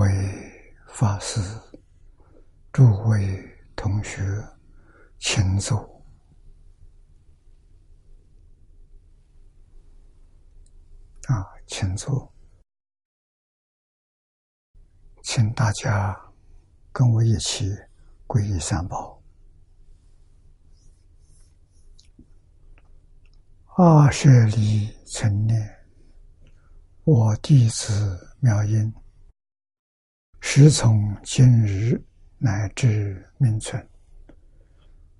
为法师、诸位同学，请坐。啊，请坐，请大家跟我一起皈依三宝。二舍离成念，我弟子妙音。时从今日乃至命存，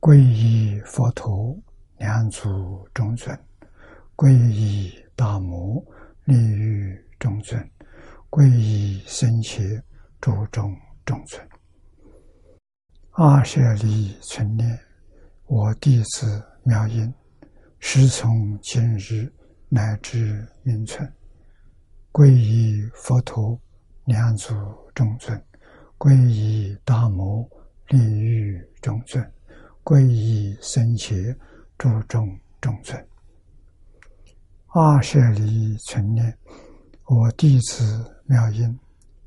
皈依佛陀，两祖中尊；皈依大摩，利欲中尊；皈依僧伽，诸众中尊。阿舍利存念，我弟子妙音，时从今日乃至命存，皈依佛陀。两祖中尊，皈依大摩利欲中尊，皈依僧伽诸众中尊。阿舍离存念，我弟子妙音，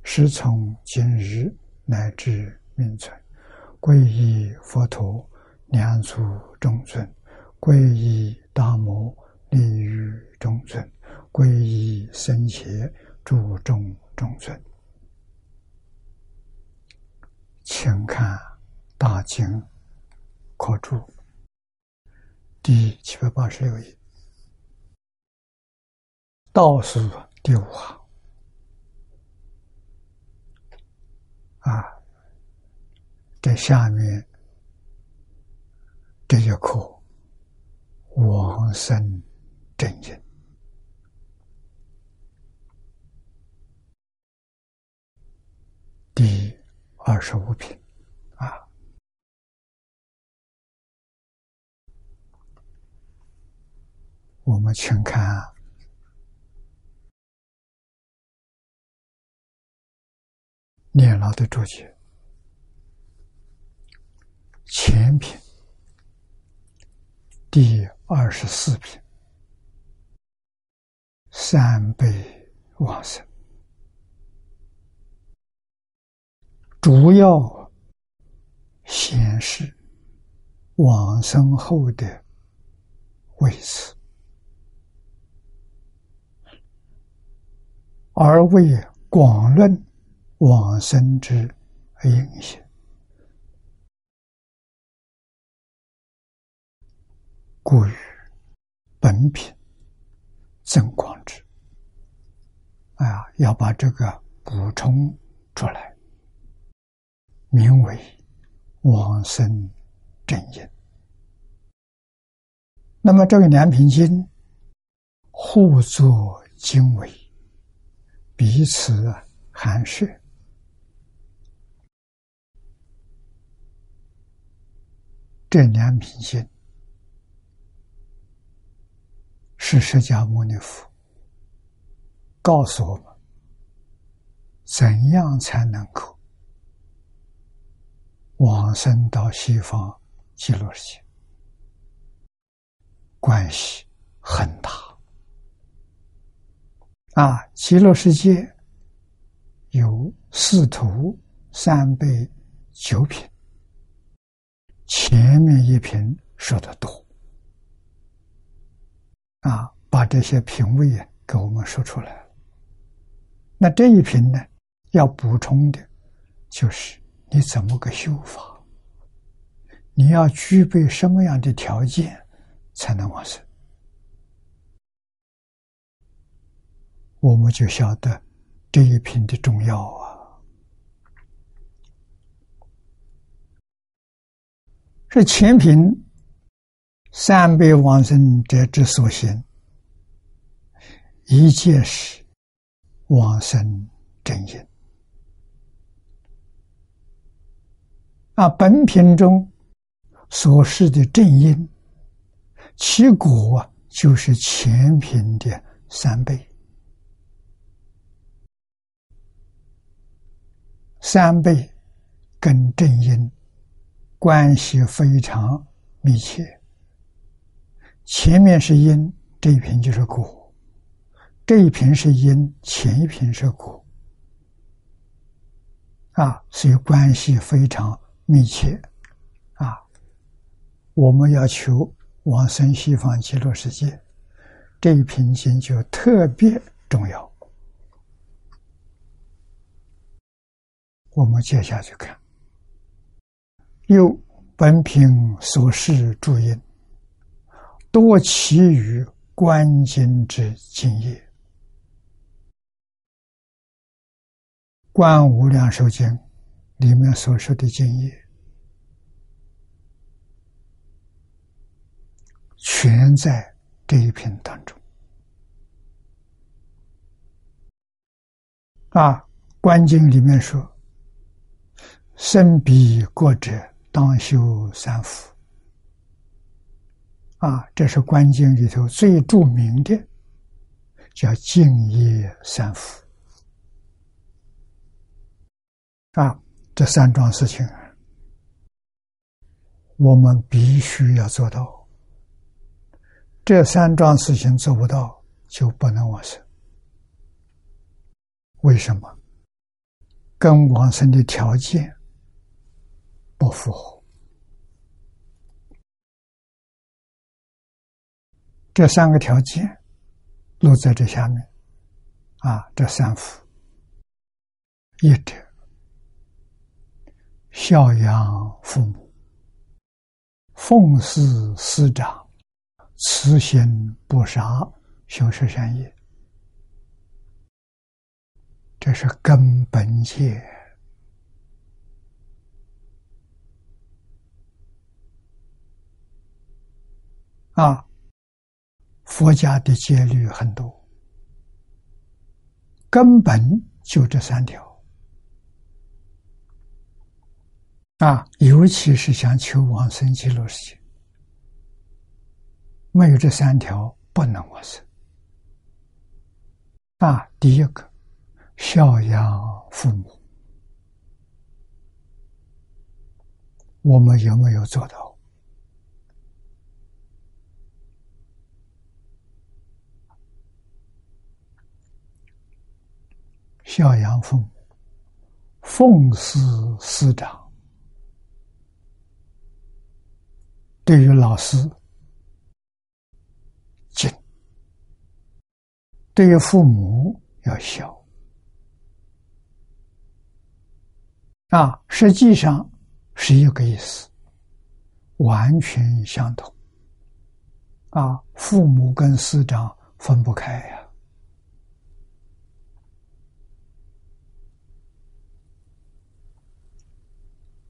师从今日乃至命存，皈依佛陀两祖中尊，皈依大摩利欲中尊，皈依僧伽诸众中尊。请看《大经课注》第七百八十六页，倒数第五行。啊，这下面这一课往生正经第。二十五品，啊，我们请看念老的注解，前品第二十四品，三倍往生。主要显示往生后的位置，而为广论往生之影响，故于本品增广之。啊，要把这个补充出来。名为往生正因。那么这个两品经互作经纬，彼此含摄。这两品经是释迦牟尼佛告诉我们，怎样才能够。往生到西方极乐世界，关系很大啊！极乐世界有四图三辈九品，前面一品说的多啊，把这些品位给我们说出来了。那这一品呢，要补充的，就是。你怎么个修法？你要具备什么样的条件才能往生？我们就晓得这一品的重要啊！是前品三辈往生者之所行，一切是往生真因。啊，本品中所示的正因，其果啊就是前品的三倍，三倍跟正因关系非常密切。前面是因，这一品就是果；这一品是因，前一品是果。啊，所以关系非常密切，啊，我们要求往生西方极乐世界，这一品经就特别重要。我们接下去看，又本品所示注音，多起于观经之经业。观无量寿经里面所说的经业，全在这一篇当中。啊，观经里面说：“生彼过者，当修三福。”啊，这是观经里头最著名的，叫净业三福。啊，这三桩事情，我们必须要做到。这三桩事情做不到，就不能往生。为什么？跟往生的条件不符合。这三个条件落在这下面，啊，这三福，一者。孝养父母，奉事师长，慈心不杀，修持善业，这是根本戒啊！佛家的戒律很多，根本就这三条。啊，尤其是想求往生极乐世界，没有这三条不能往生。啊，第一个，孝养父母，我们有没有做到？孝养父母，奉事师长。对于老师敬，对于父母要孝啊，实际上是一个意思，完全相同啊。父母跟师长分不开呀，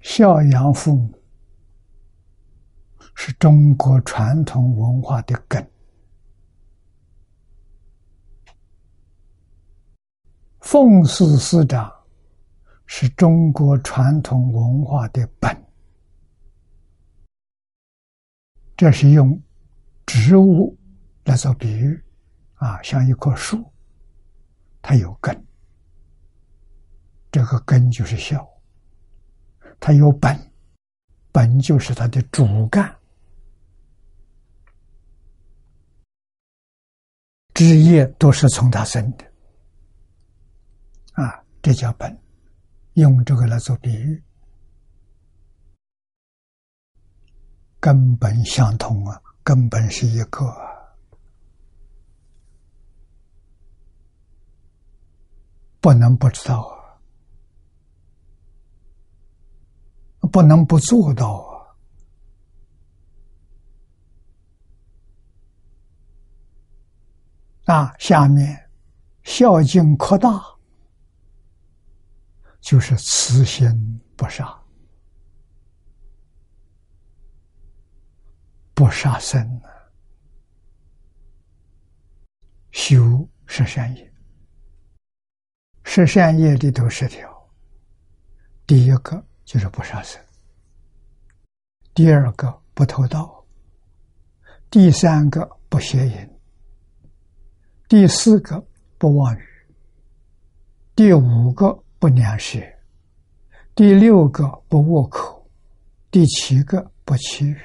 孝养父母。是中国传统文化的根，奉祀师长是中国传统文化的本。这是用植物来做比喻，啊，像一棵树，它有根，这个根就是孝；它有本，本就是它的主干。枝叶都是从他生的，啊，这叫本，用这个来做比喻，根本相同啊，根本是一个，不能不知道啊，不能不做到啊。啊，下面孝敬扩大，就是慈心不杀，不杀生修十善业，十善业里头十条，第一个就是不杀生，第二个不偷盗，第三个不邪淫。第四个不妄语，第五个不良舌，第六个不恶口，第七个不欺语，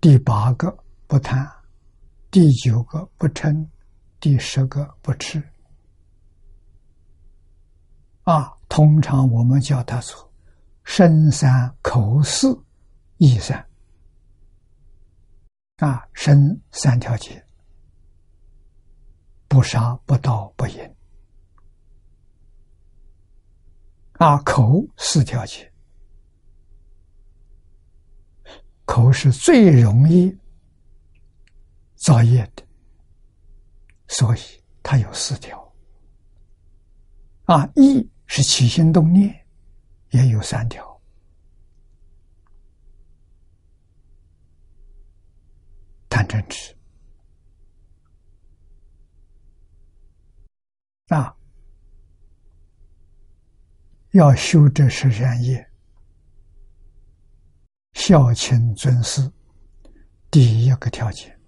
第八个不贪，第九个不嗔，第十个不吃。啊，通常我们叫它做身三口四意三啊，身三条街，不杀不盗不淫啊，口四条街，口是最容易造业的，所以它有四条。啊，意是起心动念，也有三条。贪嗔痴啊，要修这十善业，孝亲尊师，第一个条件。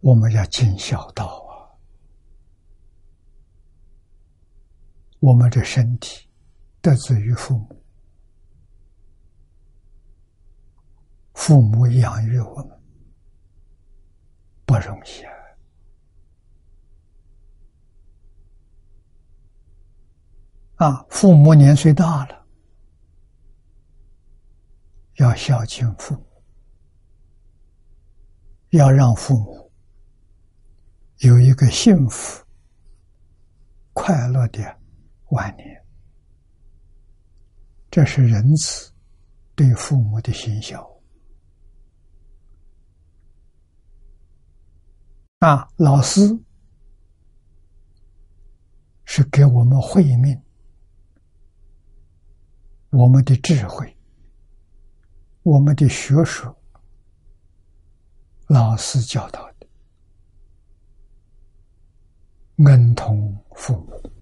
我们要尽孝道啊！我们的身体得自于父母，父母养育我们不容易啊！啊，父母年岁大了，要孝敬父母，要让父母。有一个幸福、快乐的晚年，这是仁慈对父母的心孝啊！老师是给我们慧命，我们的智慧，我们的学术，老师教导的。恩同父母，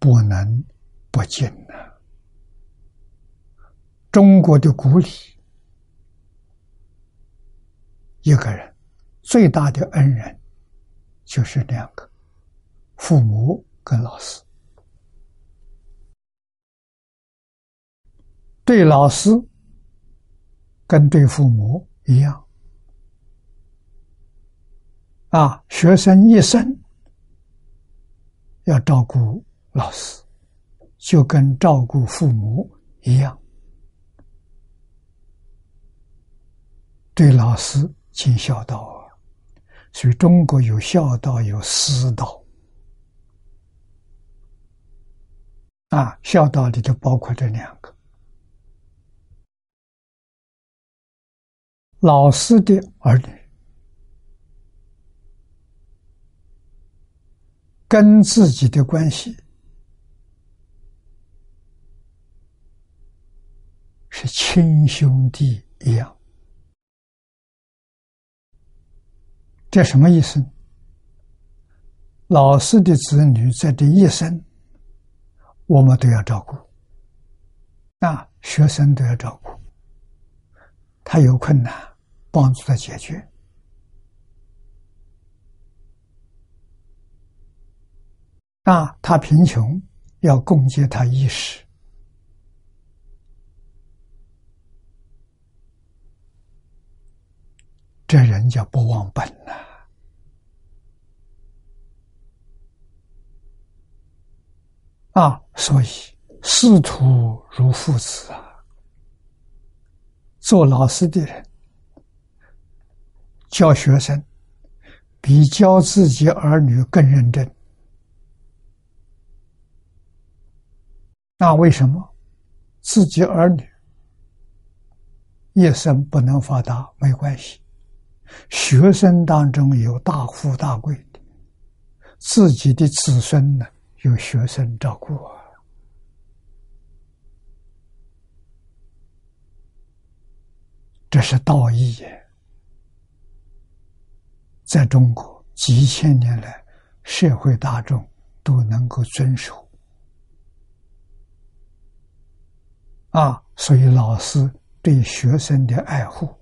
不能不敬呐。中国的古礼，一个人最大的恩人就是两个：父母跟老师。对老师。跟对父母一样，啊，学生一生要照顾老师，就跟照顾父母一样，对老师尽孝道啊。所以中国有孝道，有师道，啊，孝道里就包括这两个。老师的儿女跟自己的关系是亲兄弟一样，这什么意思？老师的子女在这一生，我们都要照顾，啊，学生都要照顾，他有困难。帮助他解决啊！他贫穷，要供给他衣食，这人叫不忘本呐！啊，所以师徒如父子啊！做老师的人。教学生比教自己儿女更认真，那为什么自己儿女一生不能发达？没关系，学生当中有大富大贵的，自己的子孙呢有学生照顾啊，这是道义。在中国几千年来，社会大众都能够遵守啊，所以老师对学生的爱护、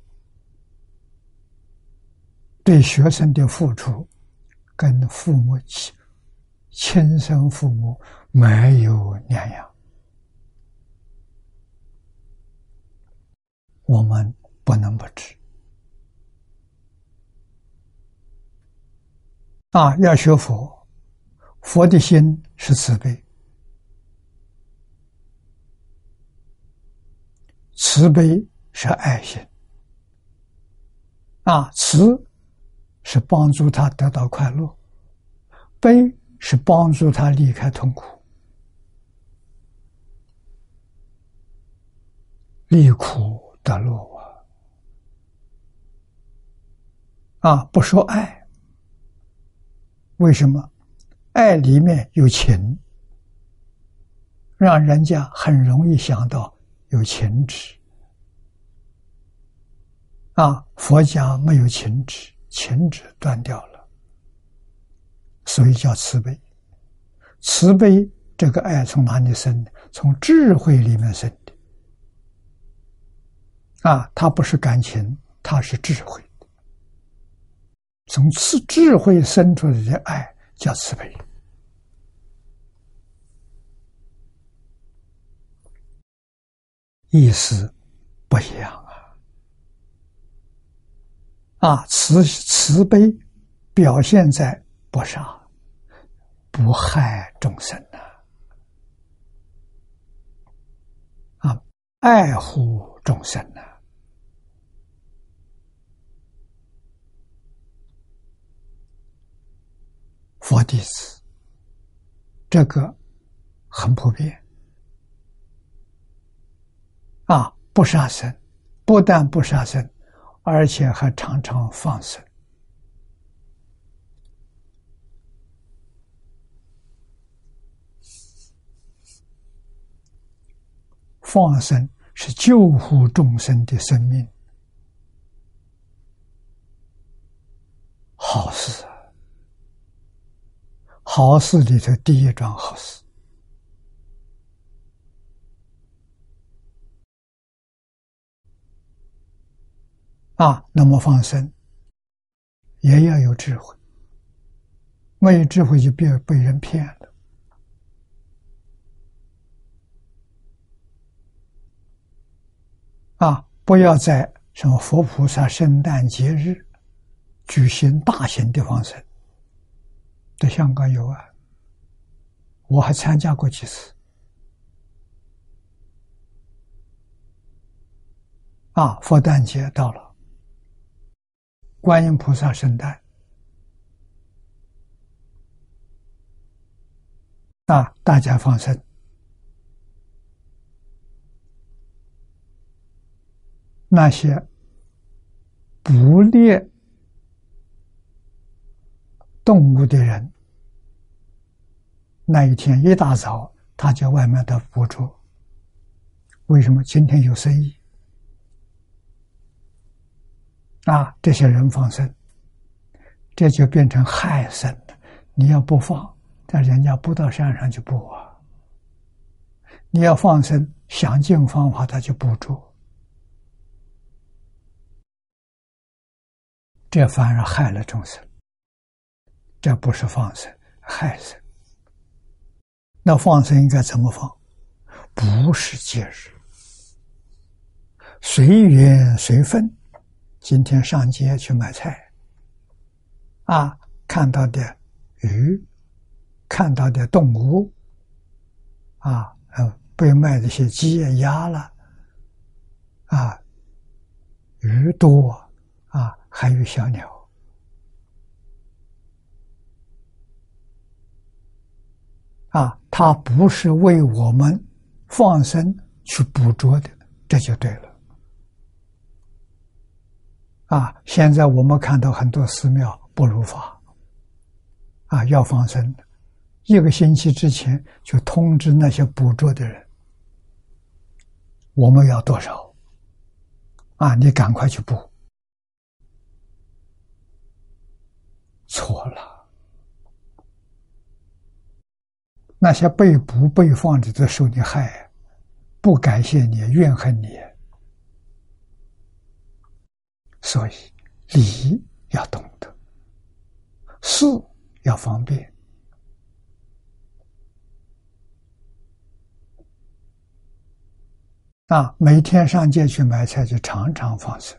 对学生的付出，跟父母亲亲生父母没有两样我们不能不知。啊，要学佛，佛的心是慈悲，慈悲是爱心。啊，慈是帮助他得到快乐，悲是帮助他离开痛苦。离苦得乐啊！啊，不说爱，为什么？爱里面有情，让人家很容易想到有情执。啊，佛家没有情执，情执断掉了，所以叫慈悲。慈悲这个爱从哪里生的？从智慧里面生的。啊，它不是感情，它是智慧。从智智慧生出来的爱叫慈悲，意思不一样啊！慈慈悲表现在不杀、不害众生呐，啊，爱护众生呐。佛弟子，这个很普遍啊！不杀生，不但不杀生，而且还常常放生。放生是救护众生的生命，好事！好事里头第一桩好事啊，那么放生也要有智慧，没有智慧就别被人骗了啊！不要在什么佛菩萨圣诞节日举行大型的放生。在香港有啊，我还参加过几次。啊，佛诞节到了，观音菩萨圣诞，啊，大家放生，那些不列。动物的人，那一天一大早，他在外面的捕捉。为什么今天有生意？啊，这些人放生，这就变成害生了。你要不放，但人家不到山上去捕啊。你要放生，想尽方法他就捕捉，这反而害了众生。这不是放生，害生。那放生应该怎么放？不是节日，随缘随分。今天上街去买菜，啊，看到的鱼，看到的动物，啊，被卖这些鸡鸭了，啊，鱼多，啊，还有小鸟。啊，它不是为我们放生去捕捉的，这就对了。啊，现在我们看到很多寺庙不如法，啊，要放生，一个星期之前就通知那些捕捉的人，我们要多少？啊，你赶快去捕，错了。那些被捕被放的都受你害，不感谢你，怨恨你，所以礼要懂得，事要方便。啊，每天上街去买菜，就常常放生。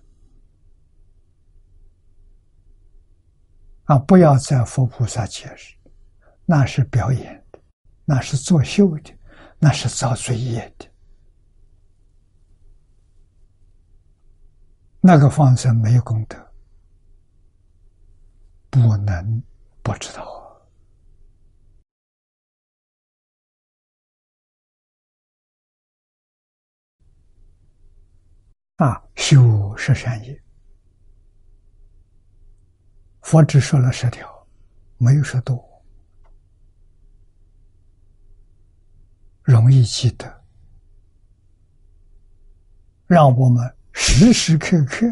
啊，不要在佛菩萨前，那是表演的，那是作秀的，那是造罪业的。那个放生没有功德，不能不知道啊！修十善业，佛只说了十条，没有说多，容易记得，让我们。时时刻刻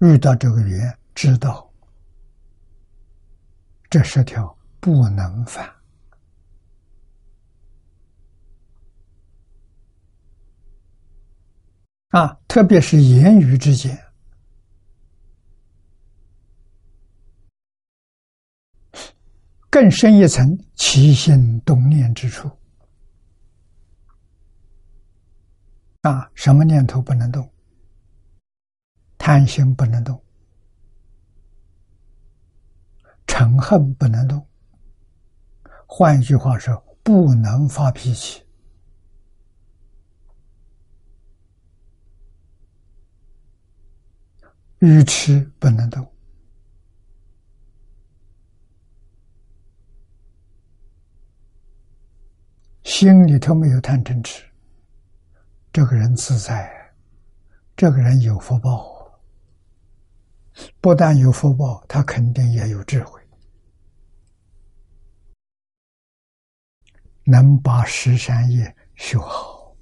遇到这个缘，知道这十条不能犯啊！特别是言语之间，更深一层起心动念之处。啊，什么念头不能动？贪心不能动，嗔恨不能动。换一句话说，不能发脾气。愚痴不能动，心里头没有贪嗔痴。这个人自在，这个人有福报，不但有福报，他肯定也有智慧，能把十三业修好。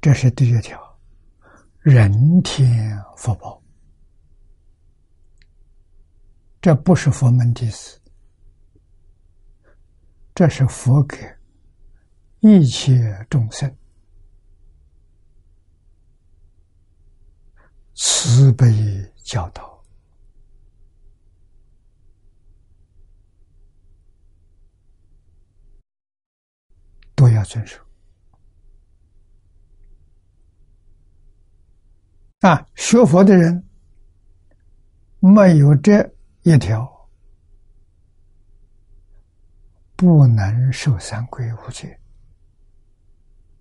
这是第一条，人天福报。这不是佛门弟子，这是佛给一切众生慈悲教导，都要遵守。啊，学佛的人没有这。一条不能受三归五戒，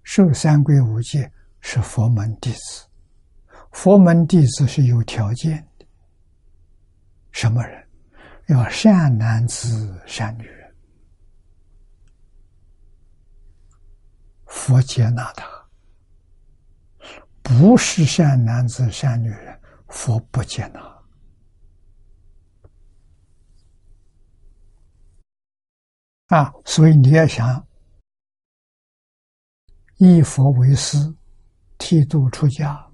受三归五戒是佛门弟子，佛门弟子是有条件的。什么人？要善男子、善女人，佛接纳他；不是善男子、善女人，佛不接纳。啊，所以你要想以佛为师，剃度出家。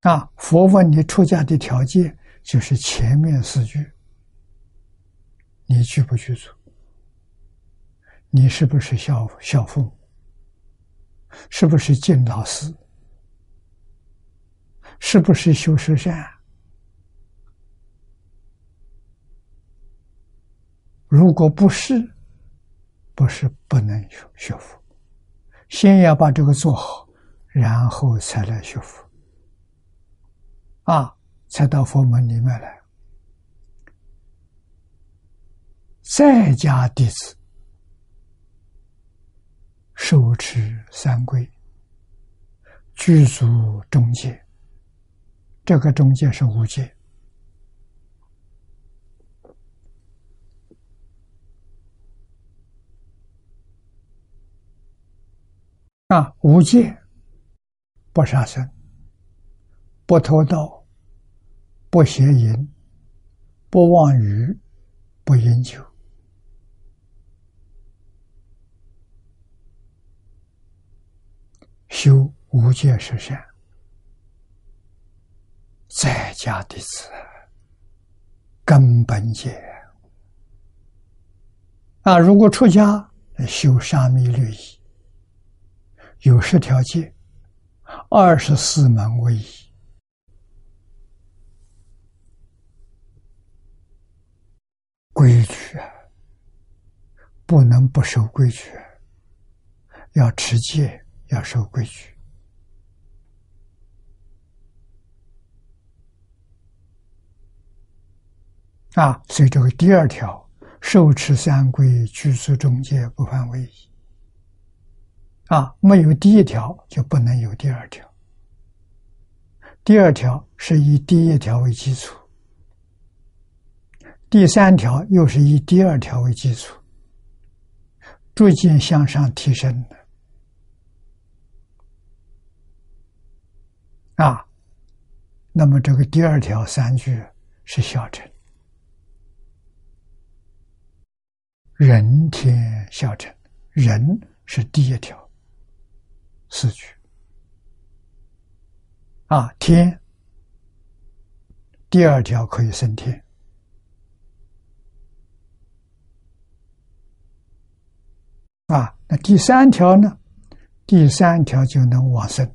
啊，佛问你出家的条件，就是前面四句，你去不去做？你是不是孝孝父母？是不是敬老师？是不是修十善？如果不是，不是不能学学佛，先要把这个做好，然后才来学佛，啊，才到佛门里面来。在家弟子手持三规，具足中戒，这个中戒是五戒。啊，无戒，不杀生，不偷盗，不邪淫，不妄语，不饮酒，修无戒十善，在家弟子根本戒啊！如果出家修沙弥律仪。有十条戒，二十四门为一。规矩啊，不能不守规矩，要持戒，要守规矩。啊，所以这个第二条，受持三规，居住中介，不犯威仪。啊，没有第一条就不能有第二条。第二条是以第一条为基础，第三条又是以第二条为基础，逐渐向上提升的。啊，那么这个第二条三句是小乘，人天小乘，人是第一条。四句啊，天第二条可以升天啊，那第三条呢？第三条就能往生。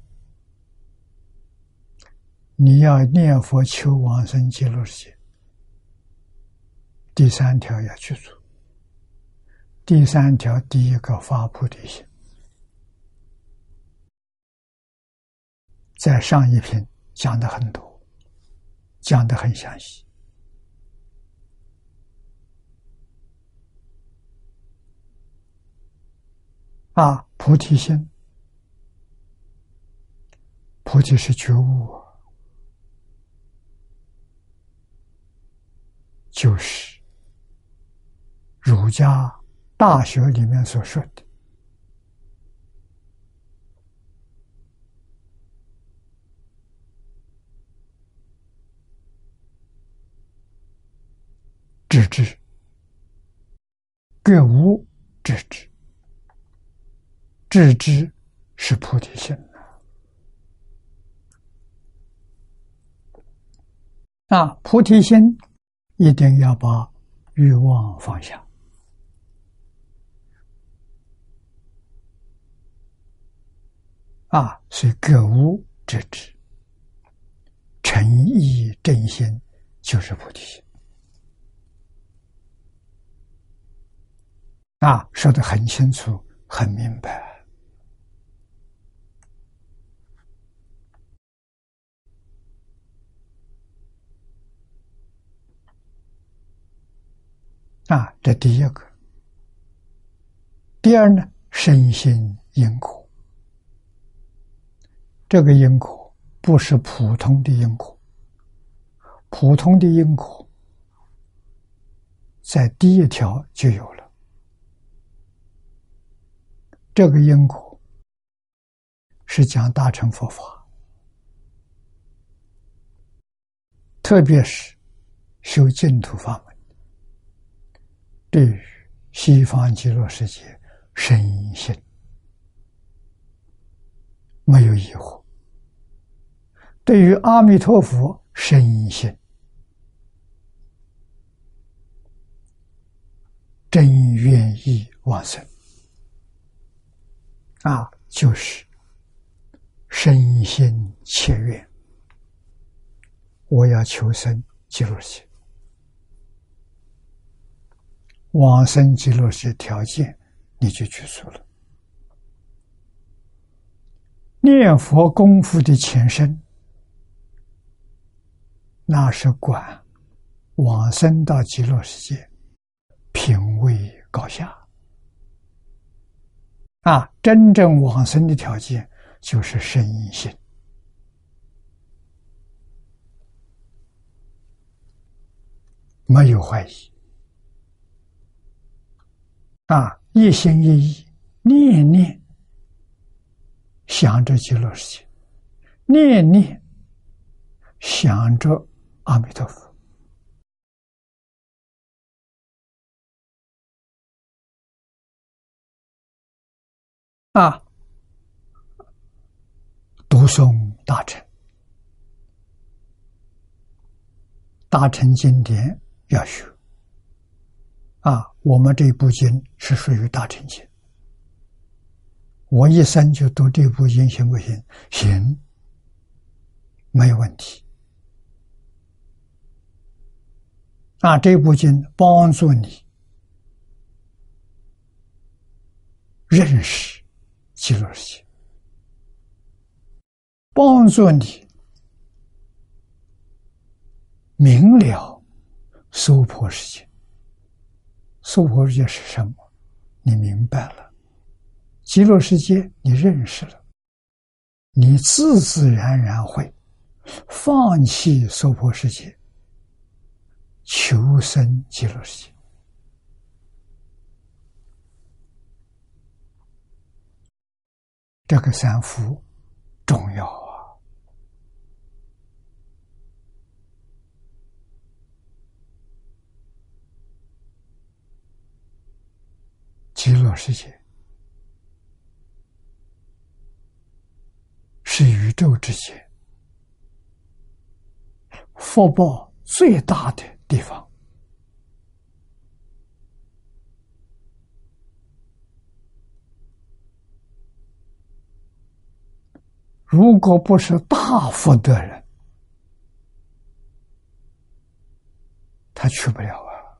你要念佛求往生极乐世界，第三条要去做。第三条第一个发菩提心。在上一篇讲的很多，讲的很详细。啊，菩提心，菩提是觉悟，就是儒家大学里面所说的。知之，觉无知之，知之是菩提心啊！菩提心一定要把欲望放下啊！所以觉悟知之，诚意正心就是菩提心。啊，说的很清楚，很明白。啊，这第一个。第二呢，身心因果。这个因果不是普通的因果，普通的因果在第一条就有了。这个因果是讲大乘佛法，特别是修净土法门，对于西方极乐世界深信，没有疑惑；对于阿弥陀佛深信，真愿意往生。啊，就是身心切愿，我要求生极乐世界，往生极乐世界条件你就举出了。念佛功夫的前身，那是管往生到极乐世界，品位高下。啊，真正往生的条件就是深信，没有怀疑。啊，一心一意，念念想着极乐世界，念念想着阿弥陀佛。啊！读诵大乘，大乘经典要学。啊，我们这部经是属于大乘经，我一生就读这部经，行不行？行，没有问题。啊，这部经帮助你认识极乐世界，帮助你明了娑婆世界。娑婆世界是什么？你明白了，极乐世界你认识了，你自自然然会放弃娑婆世界。求生极乐世界，这个三福重要啊！极乐世界是宇宙之间福报最大的。地方，如果不是大福的人，他去不了啊。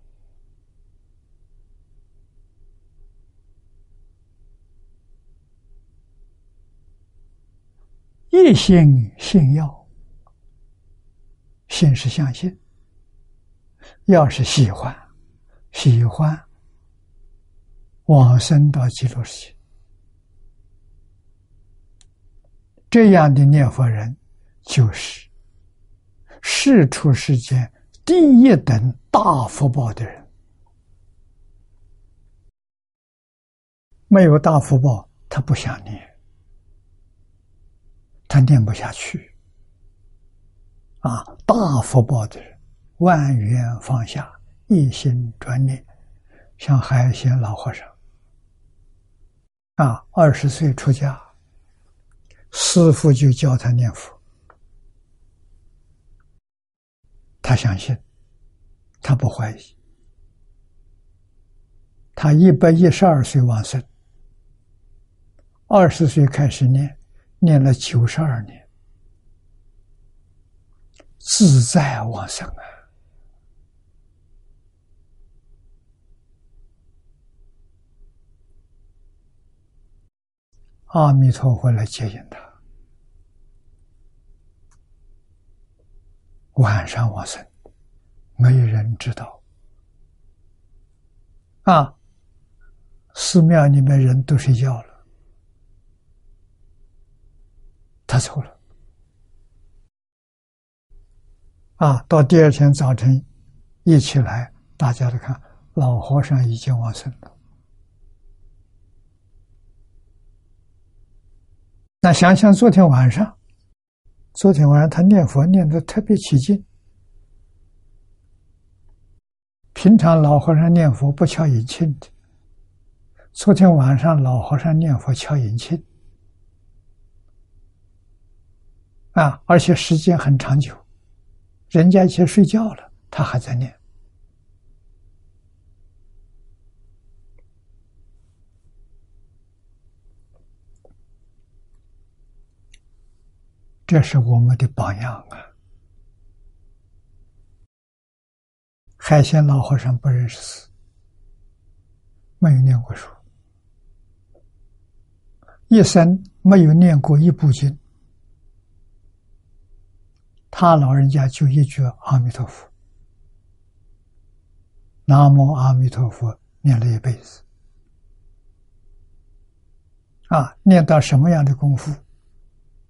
一心信要，信是相信。要是喜欢，喜欢往生到极乐世界，这样的念佛人就是世出世间第一等大福报的人。没有大福报，他不想念，他念不下去。啊，大福报的人。万缘放下，一心专念，像海贤老和尚啊，二十岁出家，师父就教他念佛，他相信，他不怀疑，他一百一十二岁往生，二十岁开始念，念了九十二年，自在往生啊。阿弥陀佛来接引他，晚上往生，没有人知道。啊，寺庙里面人都睡觉了，他走了。啊，到第二天早晨一起来，大家都看，老和尚已经往生了。那想想昨天晚上，昨天晚上他念佛念的特别起劲。平常老和尚念佛不敲引磬的，昨天晚上老和尚念佛敲引磬，啊，而且时间很长久，人家已经睡觉了，他还在念。这是我们的榜样啊！海鲜老和尚不认识字，没有念过书，一生没有念过一部经，他老人家就一句阿弥陀佛，南无阿弥陀佛，念了一辈子，啊，念到什么样的功夫？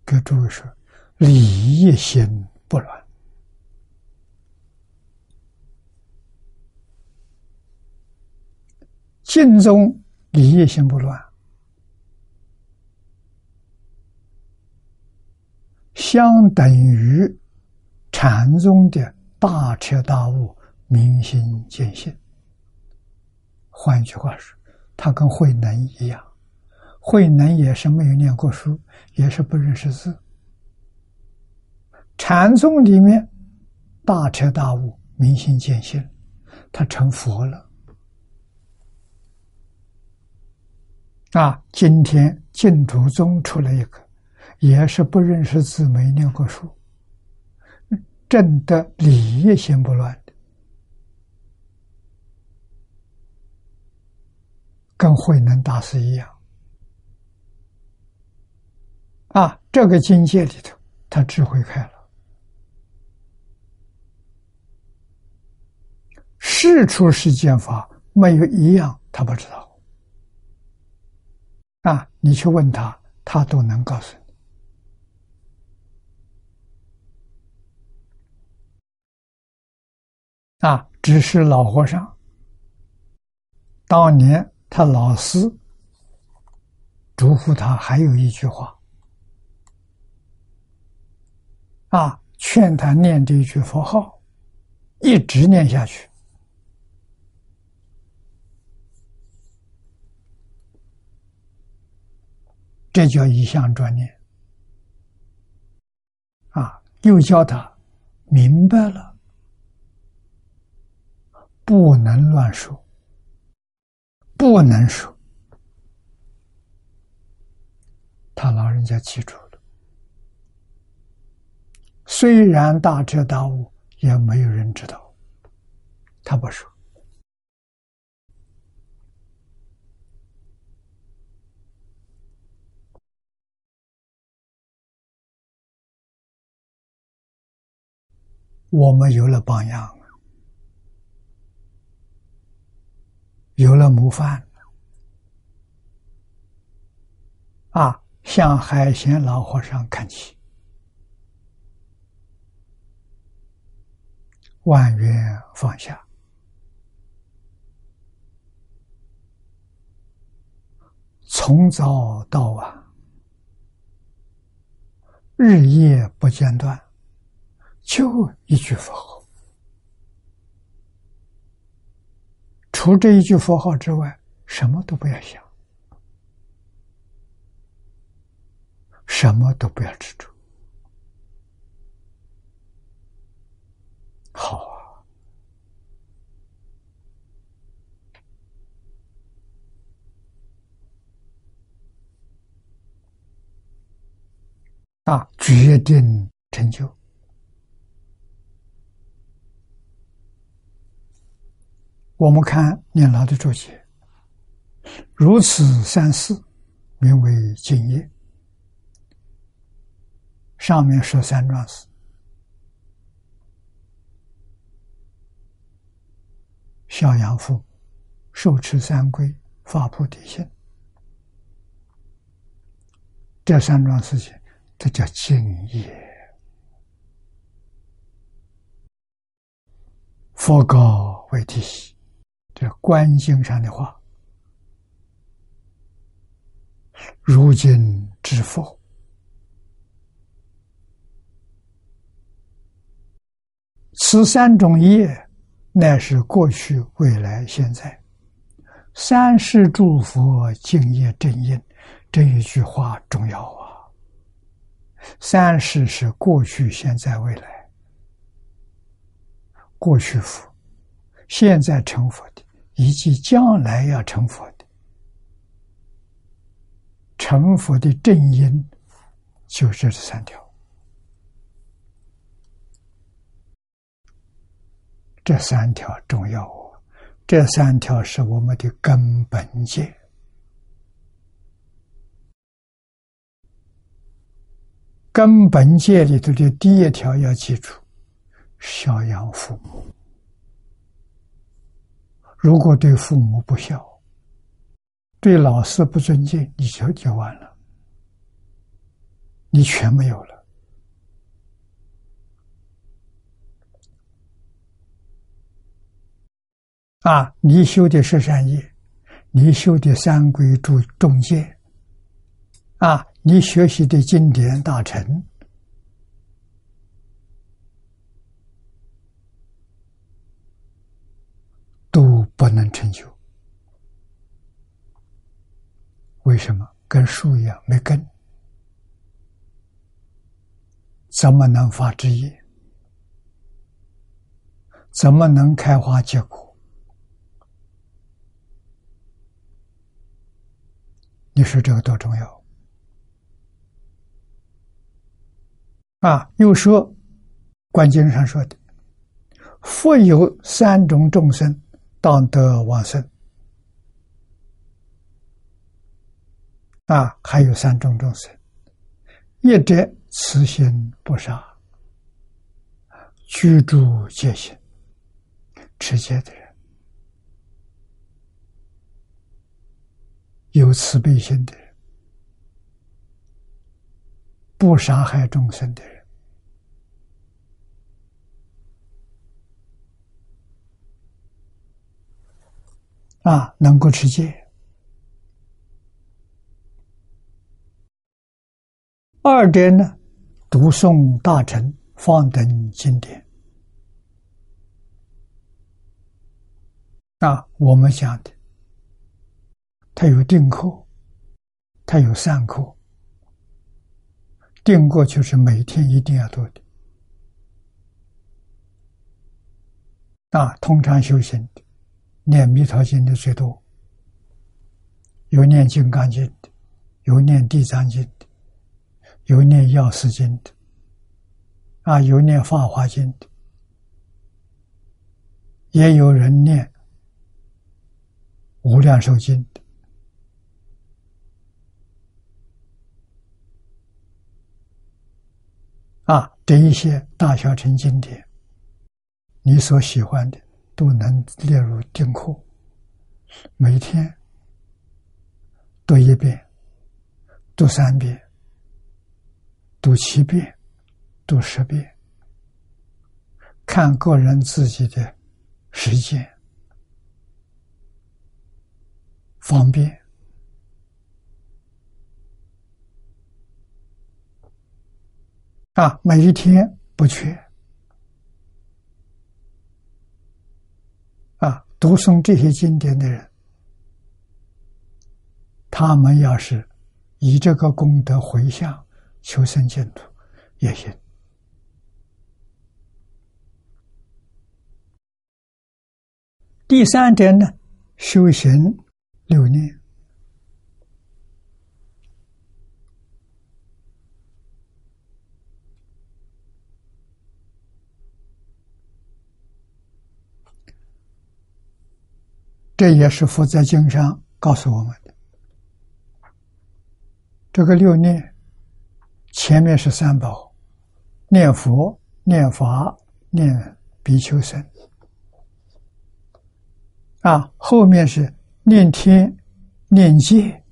给诸位说。理一心不乱，净中理一心不乱，相等于禅宗的大彻大悟、明心见性。换一句话说，他跟慧能一样，慧能也是没有念过书，也是不认识字。禅宗里面大彻大悟、明心见性，他成佛了。啊，今天净土宗出来一个，也是不认识字、没念过书，正的理也行不乱。跟慧能大师一样，啊，这个境界里头，他智慧开了。事出世间法没有一样他不知道。啊，你去问他，他都能告诉你。啊，只是老和尚当年他老师嘱咐他，还有一句话。啊，劝他念这一句佛号，一直念下去，这叫一向专念。啊，又教他明白了，不能乱说，不能说。他老人家记住了。虽然大彻大悟，也没有人知道。他不说，我们有了榜样，有了模范，啊，向海贤老和尚看齐。万缘放下，从早到晚，日夜不间断，就一句佛号。除这一句佛号之外，什么都不要想，什么都不要执着。好啊！啊，决定成就。我们看念老的注解，如此三世，名为敬业。上面说三桩事。孝养父，受持三规，发菩提心，这三桩事情，这叫敬业。佛告为提，这观经上的话，如今知否，此三种业。乃是过去、未来、现在，三世诸佛敬业正因，这一句话重要啊！三世是过去、现在、未来，过去佛，现在成佛的，以及将来要成佛的，成佛的正因，就是这三条。这三条重要哦，这三条是我们的根本戒。根本戒里头的第一条要记住：孝养父母。如果对父母不孝，对老师不尊敬，你就就完了，你全没有了。啊！你修的十善业，你修的三规诸中戒，啊！你学习的经典大成，都不能成就。为什么？跟树一样没根，怎么能发枝叶？怎么能开花结果？你说这个多重要啊！又说《观经》上说的：“复有三种众生当得往生，啊，还有三种众生：一者慈心不杀，居住戒心，持戒的人，有慈悲心的人，不杀害众生的人，啊，能够持戒。二点呢，读诵大乘方等经典。啊，我们讲的，它有定课，它有散课。定过就是每天一定要做的。啊，通常修行的，念弥陀经的最多，有念金刚经的，有念地藏经的。有念药师经的，啊，有念法华经的，也有人念无量寿经的，啊，这一些大小乘经典，你所喜欢的都能列入定课，每天读一遍，读三遍。读七遍，读十遍，看个人自己的时间方便。啊，每一天不缺啊。读诵这些经典的人，他们要是以这个功德回向。求生净土也行。第三点呢，修行六念，这也是佛在经上告诉我们的。这个六念。前面是三宝，念佛、念法、念比丘僧，啊，后面是念天、念界，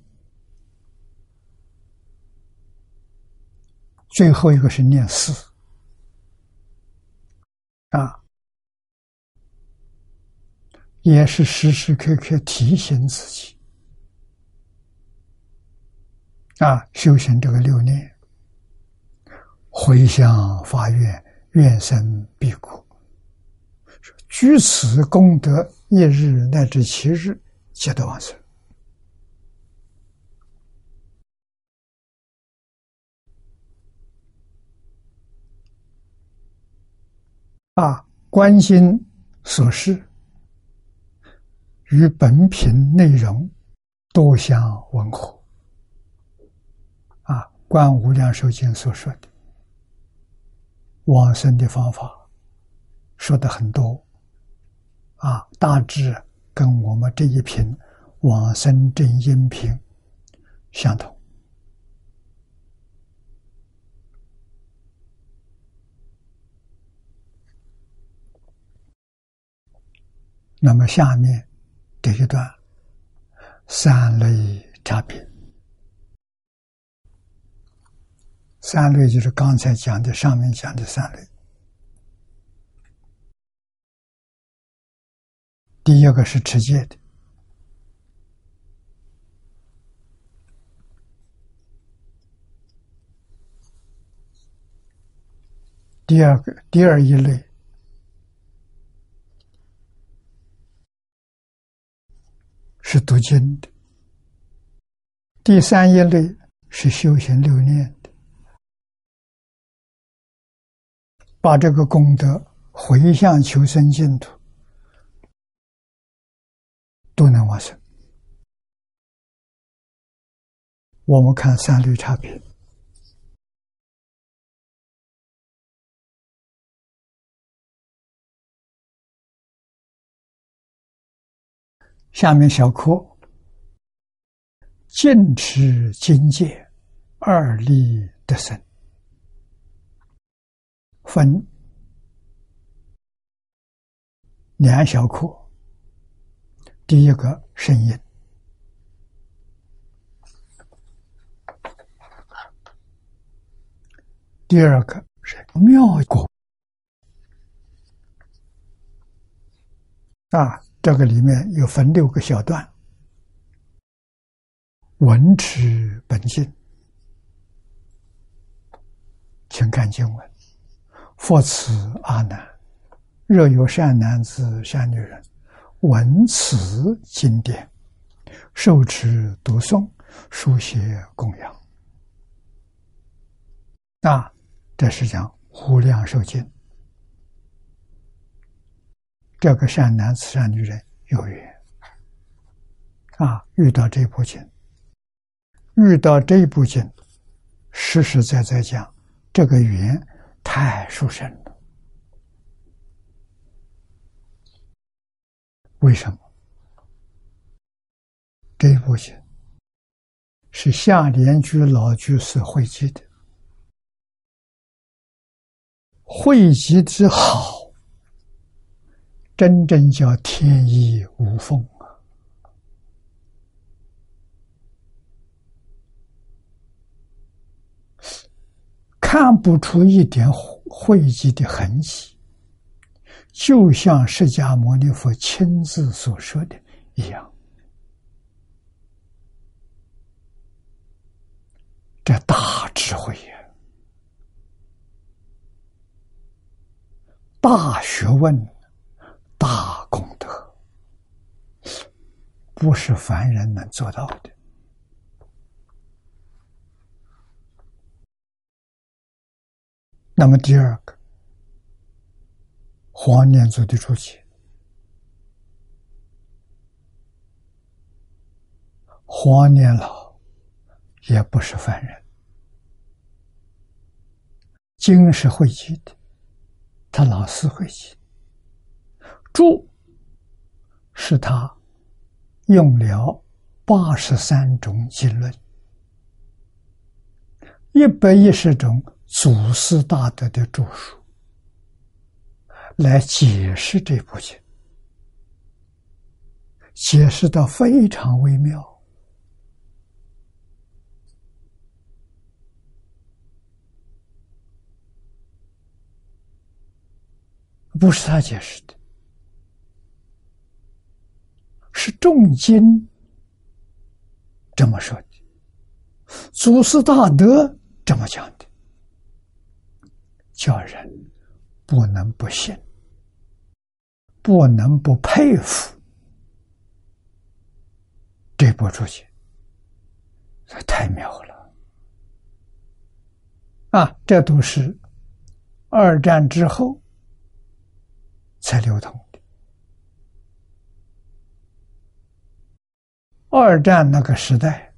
最后一个是念四，啊，也是时时刻刻提醒自己，啊，修行这个六念。回向发愿，愿生必果。居此功德一日乃至七日，皆得往生。啊，观心所示与本品内容多相吻合。啊，观无量寿经所说的。往生的方法说的很多，啊，大致跟我们这一品往生正音品相同。那么下面这一段三类差别。三类就是刚才讲的，上面讲的三类。第一个是持戒的，第二个第二一类是读经的，第三一类是修行六念的。把这个功德回向求生净土，都能往生。我们看三类差别。下面小课。净持境界，二力得生，分。两小课。第一个声音，第二个是妙果。啊。这个里面有分六个小段：闻持本性，请看经文。佛此阿难，若有善男子、善女人，闻此经典，受持读诵、书写供养，那这是讲无量寿经。这个善男子、善女人有缘啊，遇到这部经，遇到这部经，实实在在讲，这个缘太殊胜了。为什么？这部经是下莲居老居士汇集的，汇集之好。真正叫天衣无缝啊，看不出一点汇集的痕迹，就像释迦牟尼佛亲自所说的一样。这大智慧呀，大学问。大功德不是凡人能做到的。那么第二个，黄念祖的注解，黄念老也不是凡人，经是会集的，他老师会集。住是他用了八十三种经论，一百一十种祖师大德的著述来解释这部经，解释的非常微妙，不是他解释的。是重金这么说的，祖师大德这么讲的，叫人不能不信，不能不佩服这部书籍，这太妙了啊！这都是二战之后才流通。二战那个时代，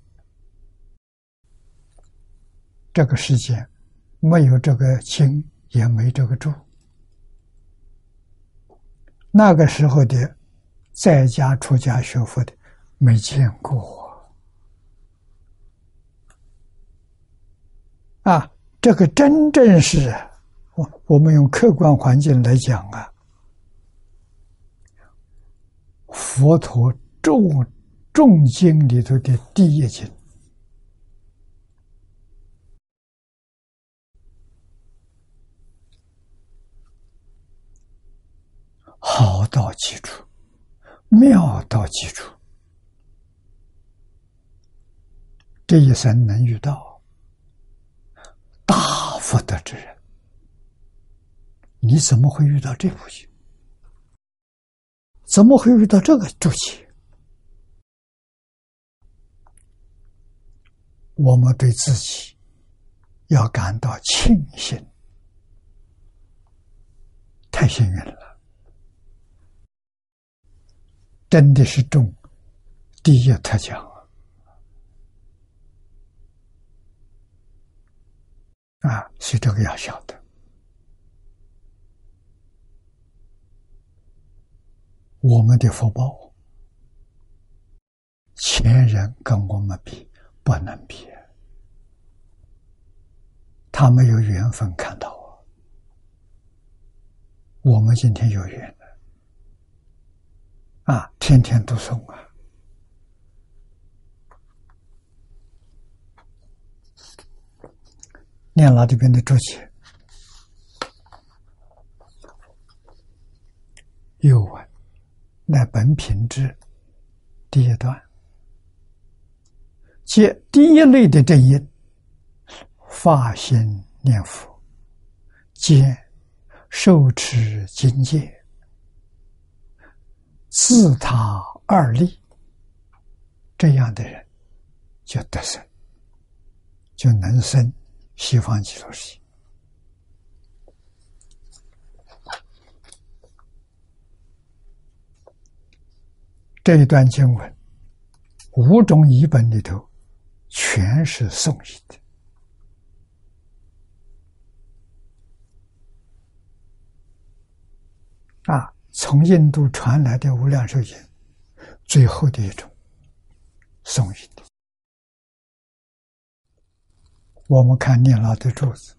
这个世界没有这个经，也没这个注。那个时候的在家出家学佛的没见过啊！这个真正是我我们用客观环境来讲啊，佛陀重。众经里头的第一经，好到极处，妙到极处。这一生能遇到大福德之人，你怎么会遇到这部经？怎么会遇到这个注解？我们对自己要感到庆幸，太幸运了，真的是中第一特奖。啊！所以这个要晓得，我们的福报前人跟我们比。不能比，他没有缘分看到我，我们今天有缘了，啊，天天读诵啊，念老这边的注解，又问：那本品之第一段。即第一类的正因，发心念佛，兼受持经戒，自他二利，这样的人就得生，就能生西方极乐世界。这一段经文，五种译本里头。全是宋译的啊！从印度传来的《无量寿经》，最后的一种宋译的。我们看念老的柱子，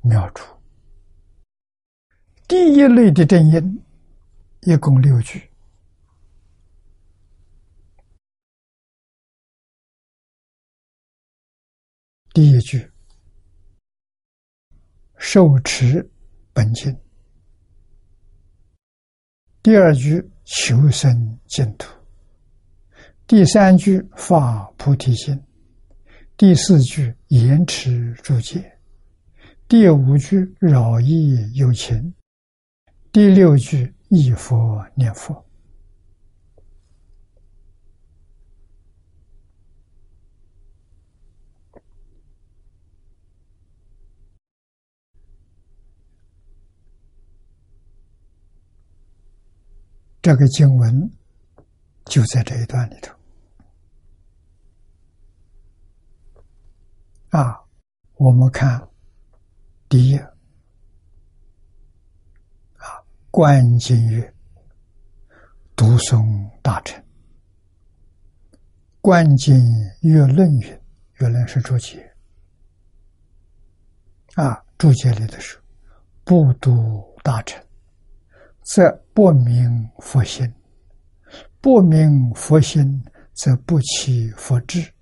妙处。第一类的正音，一共六句。第一句，受持本经；第二句，求生净土；第三句，发菩提心；第四句，延迟诸戒；第五句，饶益有情；第六句，忆佛念佛。这个经文就在这一段里头啊，我们看第一啊，观经曰：“读诵大臣。”观经曰论语，原来是注解啊，注解里的是，不读大臣。则不明佛心，不明佛心，则不起佛智，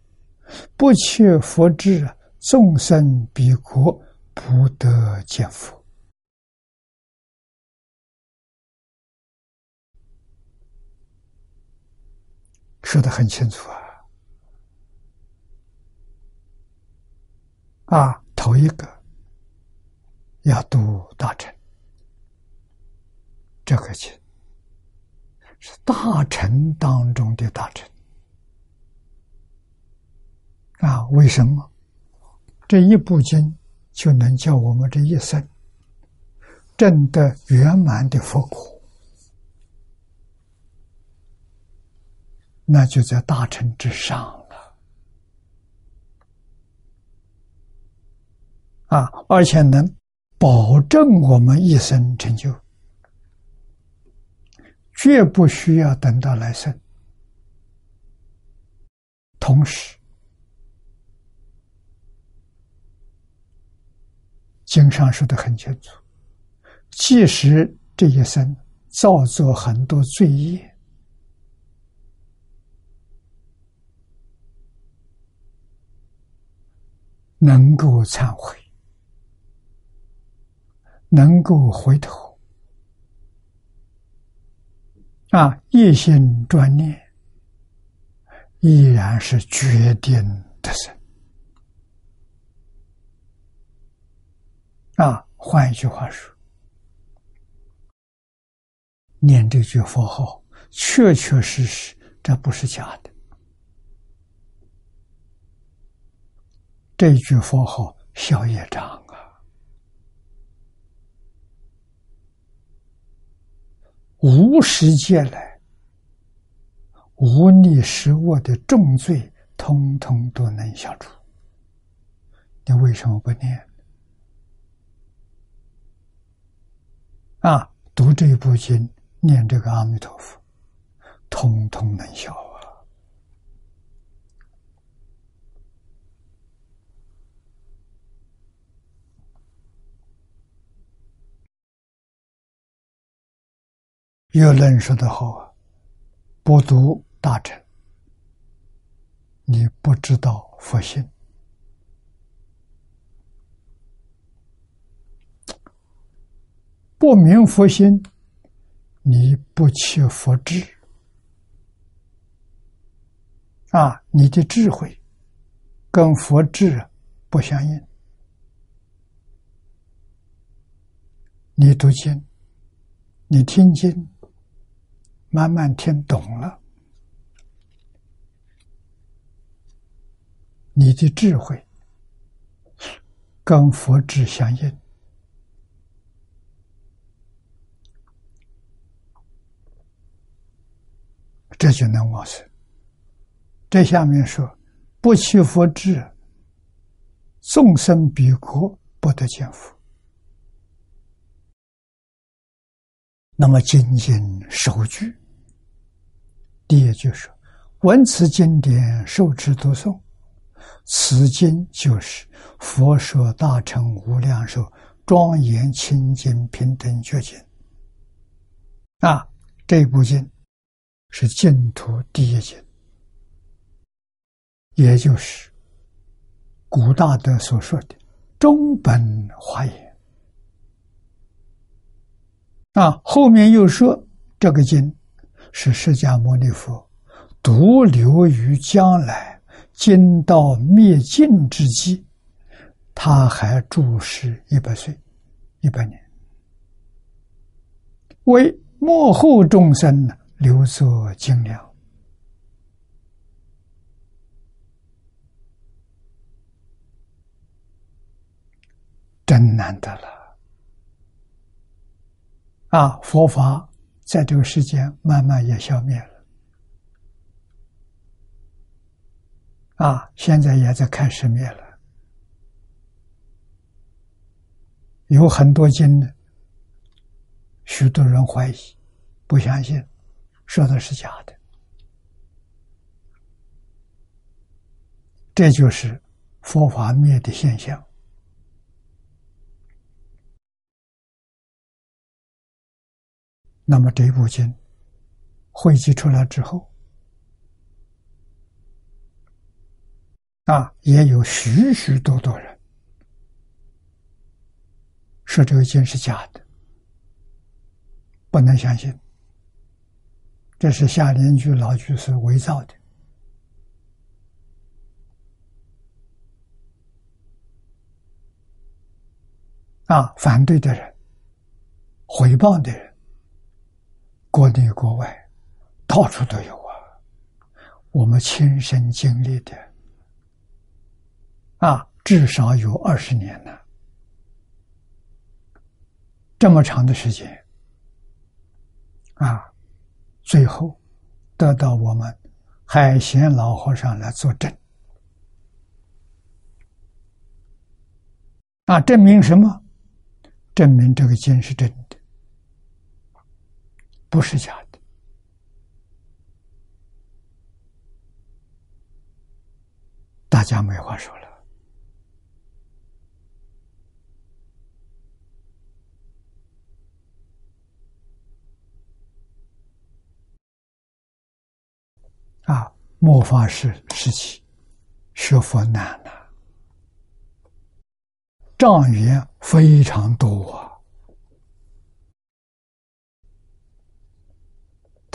不起佛智，众生彼国不得见佛。说的很清楚啊！啊，头一个要读大乘。这个经是大臣当中的大臣啊！为什么这一部经就能叫我们这一生证得圆满的佛果？那就在大臣之上了啊！而且能保证我们一生成就。绝不需要等到来生。同时，经上说的很清楚：，即使这一生造作很多罪业，能够忏悔，能够回头。啊，一心专念，依然是决定的生。啊，换一句话说，念这句佛号，确确实实，这不是假的。这句佛号消业障。无始劫来，无逆失恶的重罪，通通都能消除。你为什么不念？啊，读这一部经，念这个阿弥陀佛，通通能消啊！有人说的好啊，不读大乘，你不知道佛性；不明佛心。你不起佛智啊，你的智慧跟佛智不相应。你读经，你听经，慢慢听懂了，你的智慧跟佛智相应。这就能往生。这下面说：“不起佛智，众生彼国不得见佛。”那么仅仅首句，第一句说：“闻此经典，受持读诵，此经就是佛说大乘无量寿庄严清净平等觉经。”啊，这部经。是净土第一经，也就是古大德所说的中本华严。啊，后面又说这个经是释迦牟尼佛独留于将来经道灭尽之际，他还住世一百岁，一百年，为幕后众生呢。留作精良，真难得了！啊，佛法在这个世间慢慢也消灭了，啊，现在也在开始灭了，有很多经呢，许多人怀疑，不相信。说的是假的，这就是佛法灭的现象。那么这部经汇集出来之后，啊，也有许许多多人说这个经是假的，不能相信。这是夏联居老居士伪造的啊！反对的人、回报的人，国内国外到处都有啊！我们亲身经历的啊，至少有二十年了，这么长的时间啊！最后，得到我们海贤老和尚来作证，啊，证明什么？证明这个经是真，不是假的。大家没话说了。啊，末法时时期，学佛难呐，障缘非常多啊。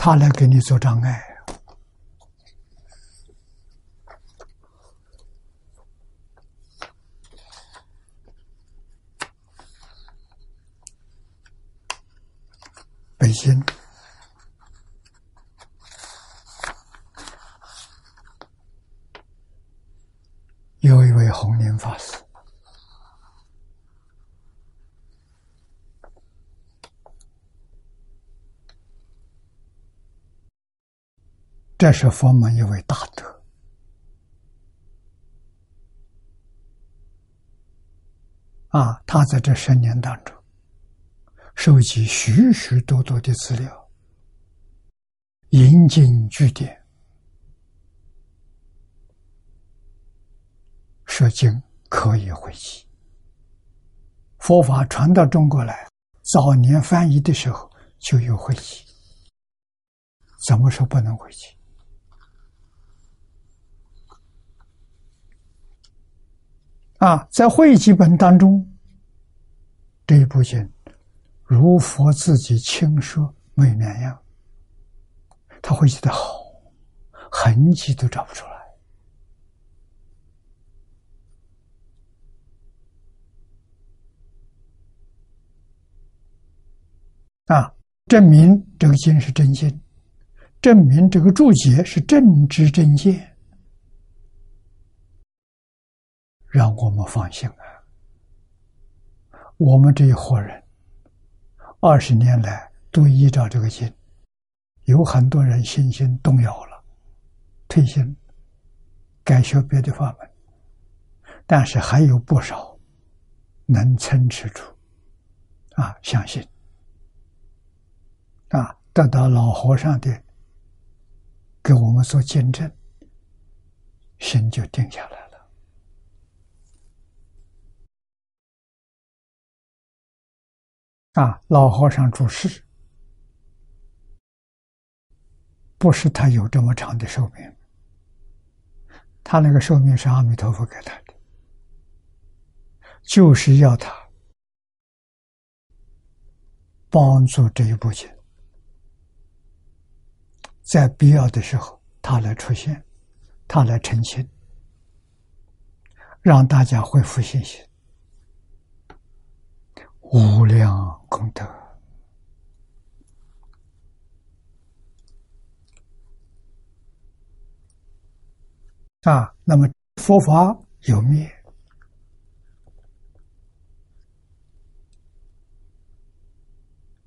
他来给你做障碍，北京。有一位红莲法师，这是佛门一位大德啊！他在这十年当中，收集许许多多的资料，引经据典，说经可以回集。佛法传到中国来，早年翻译的时候就有回集，怎么说不能回去？啊，在会集本当中，这一部经如佛自己亲说没两样，他会记得好，痕迹都找不出来。啊，证明这个经是真经，证明这个注解是正知正见。让我们放心啊！我们这一伙人二十年来都依照这个经，有很多人信心动摇了，退心，改学别的法门，但是还有不少能撑持住，啊，相信，啊，得到老和尚的给我们做见证，心就定下来了。啊，老和尚住世，不是他有这么长的寿命，他那个寿命是阿弥陀佛给他的，就是要他帮助这一部经，在必要的时候他来出现，他来澄清，让大家恢复信心。无量功德啊！那么佛法有灭，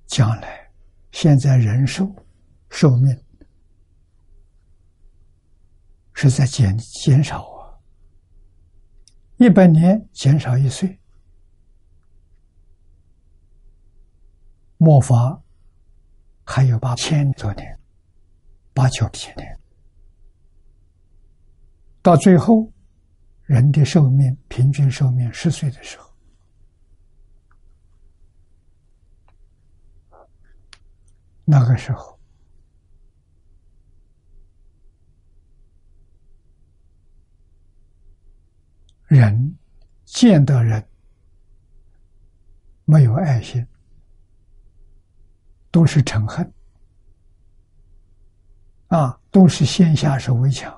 将来现在人寿寿命是在减减少啊，一百年减少一岁。末法还有八千多年，八九千年，到最后，人的寿命平均寿命十岁的时候，那个时候，人见到人没有爱心。都是嗔恨，啊，都是先下手为强，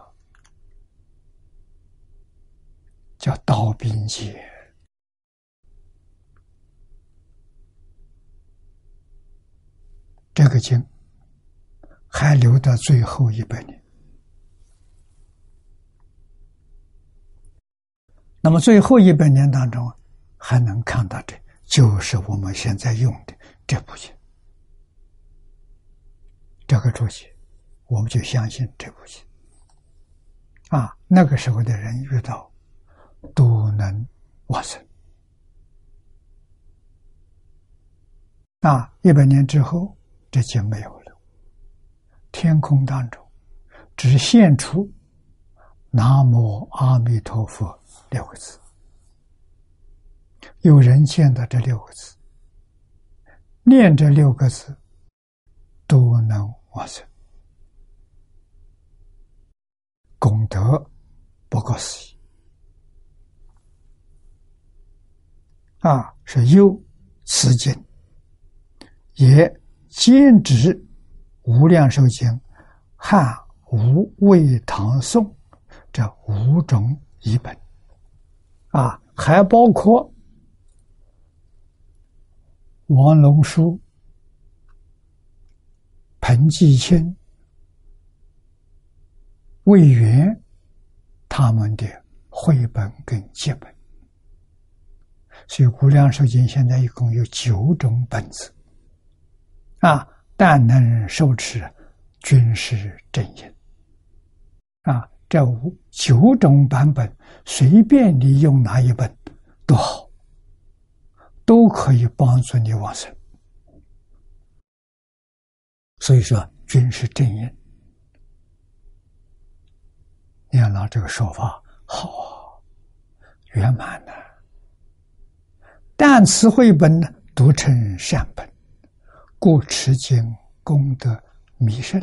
叫刀兵劫。这个经还留到最后一百年，那么最后一百年当中还能看到的，就是我们现在用的这部经。这个主席，我们就相信这部经啊。那个时候的人遇到都能往生啊。一百年之后，这经没有了，天空当中只现出“南无阿弥陀佛”六个字。有人见到这六个字，念这六个字。都能完成，功德不可思议啊！是有此经，也兼指无量寿经、汉、吴、魏、唐、宋这五种译本啊，还包括王龙书。彭继清、魏源他们的绘本跟节本，所以《无量寿经》现在一共有九种本子，啊，但能受持，均是正因。啊，这五九种版本，随便你用哪一本都好，都可以帮助你往生。所以说，均是正音。念老这个说法好，圆满的。但此绘本呢，读成善本，故持经功德弥深。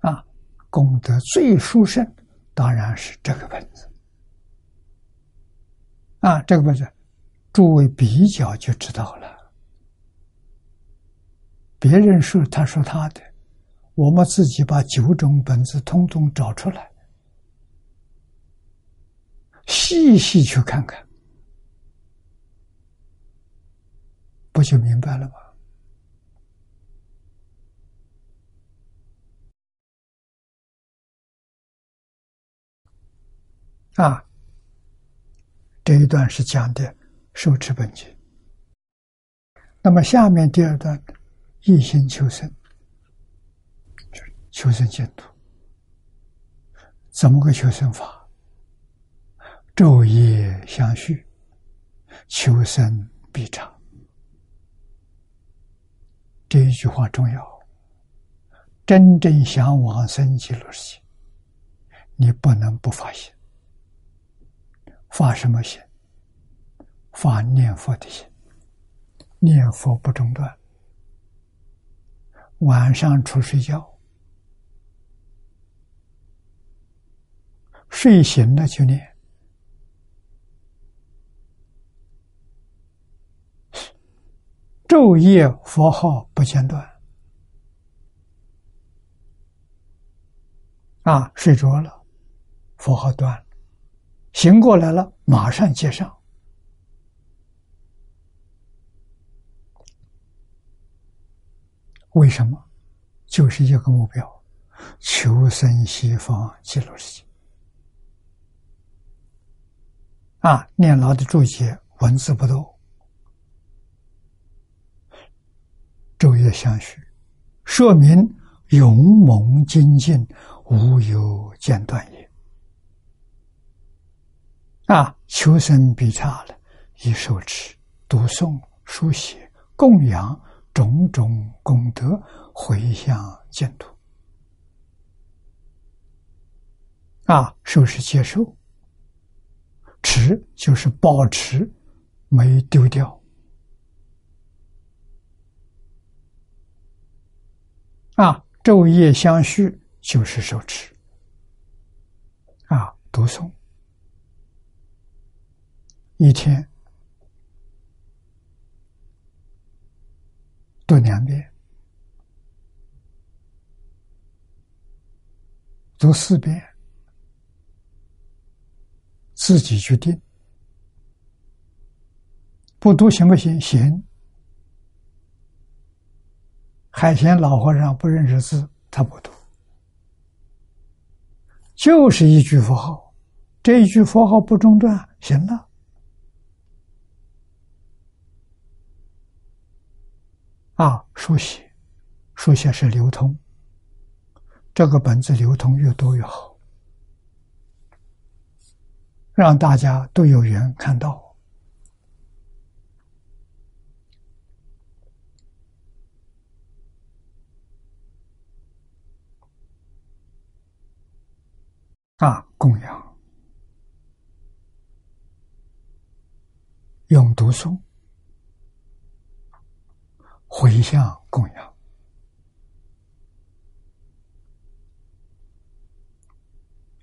啊，功德最殊胜，当然是这个本子。啊，这个本子，诸位比较就知道了。别人说他说他的，我们自己把九种本子通通找出来，细细去看看，不就明白了吗？啊，这一段是讲的受持本经，那么下面第二段。一心求生，就求生净土。怎么个求生法？昼夜相续，求生必长。这一句话重要。真正想往生极乐世界，你不能不发心。发什么心？发念佛的心，念佛不中断。晚上出睡觉，睡醒了就念，昼夜佛号不间断。啊，睡着了，佛号断了，醒过来了，马上接上。为什么？就是一个目标：求生西方极乐世界。啊，念老的注解文字不多，昼夜相续，说明勇猛精进，无有间断也。啊，求生必差了，以受持、读诵、书写、供养。种种功德回向净土。啊，受是接受，持就是保持，没丢掉。啊，昼夜相续就是受持。啊，读诵。一天。读两遍，读四遍，自己决定。不读行不行？行。海贤老和尚不认识字，他不读，就是一句佛号，这一句佛号不中断，行了。啊，书写，书写是流通，这个本子流通越多越好，让大家都有缘看到。啊，供养，用读诵。回向供养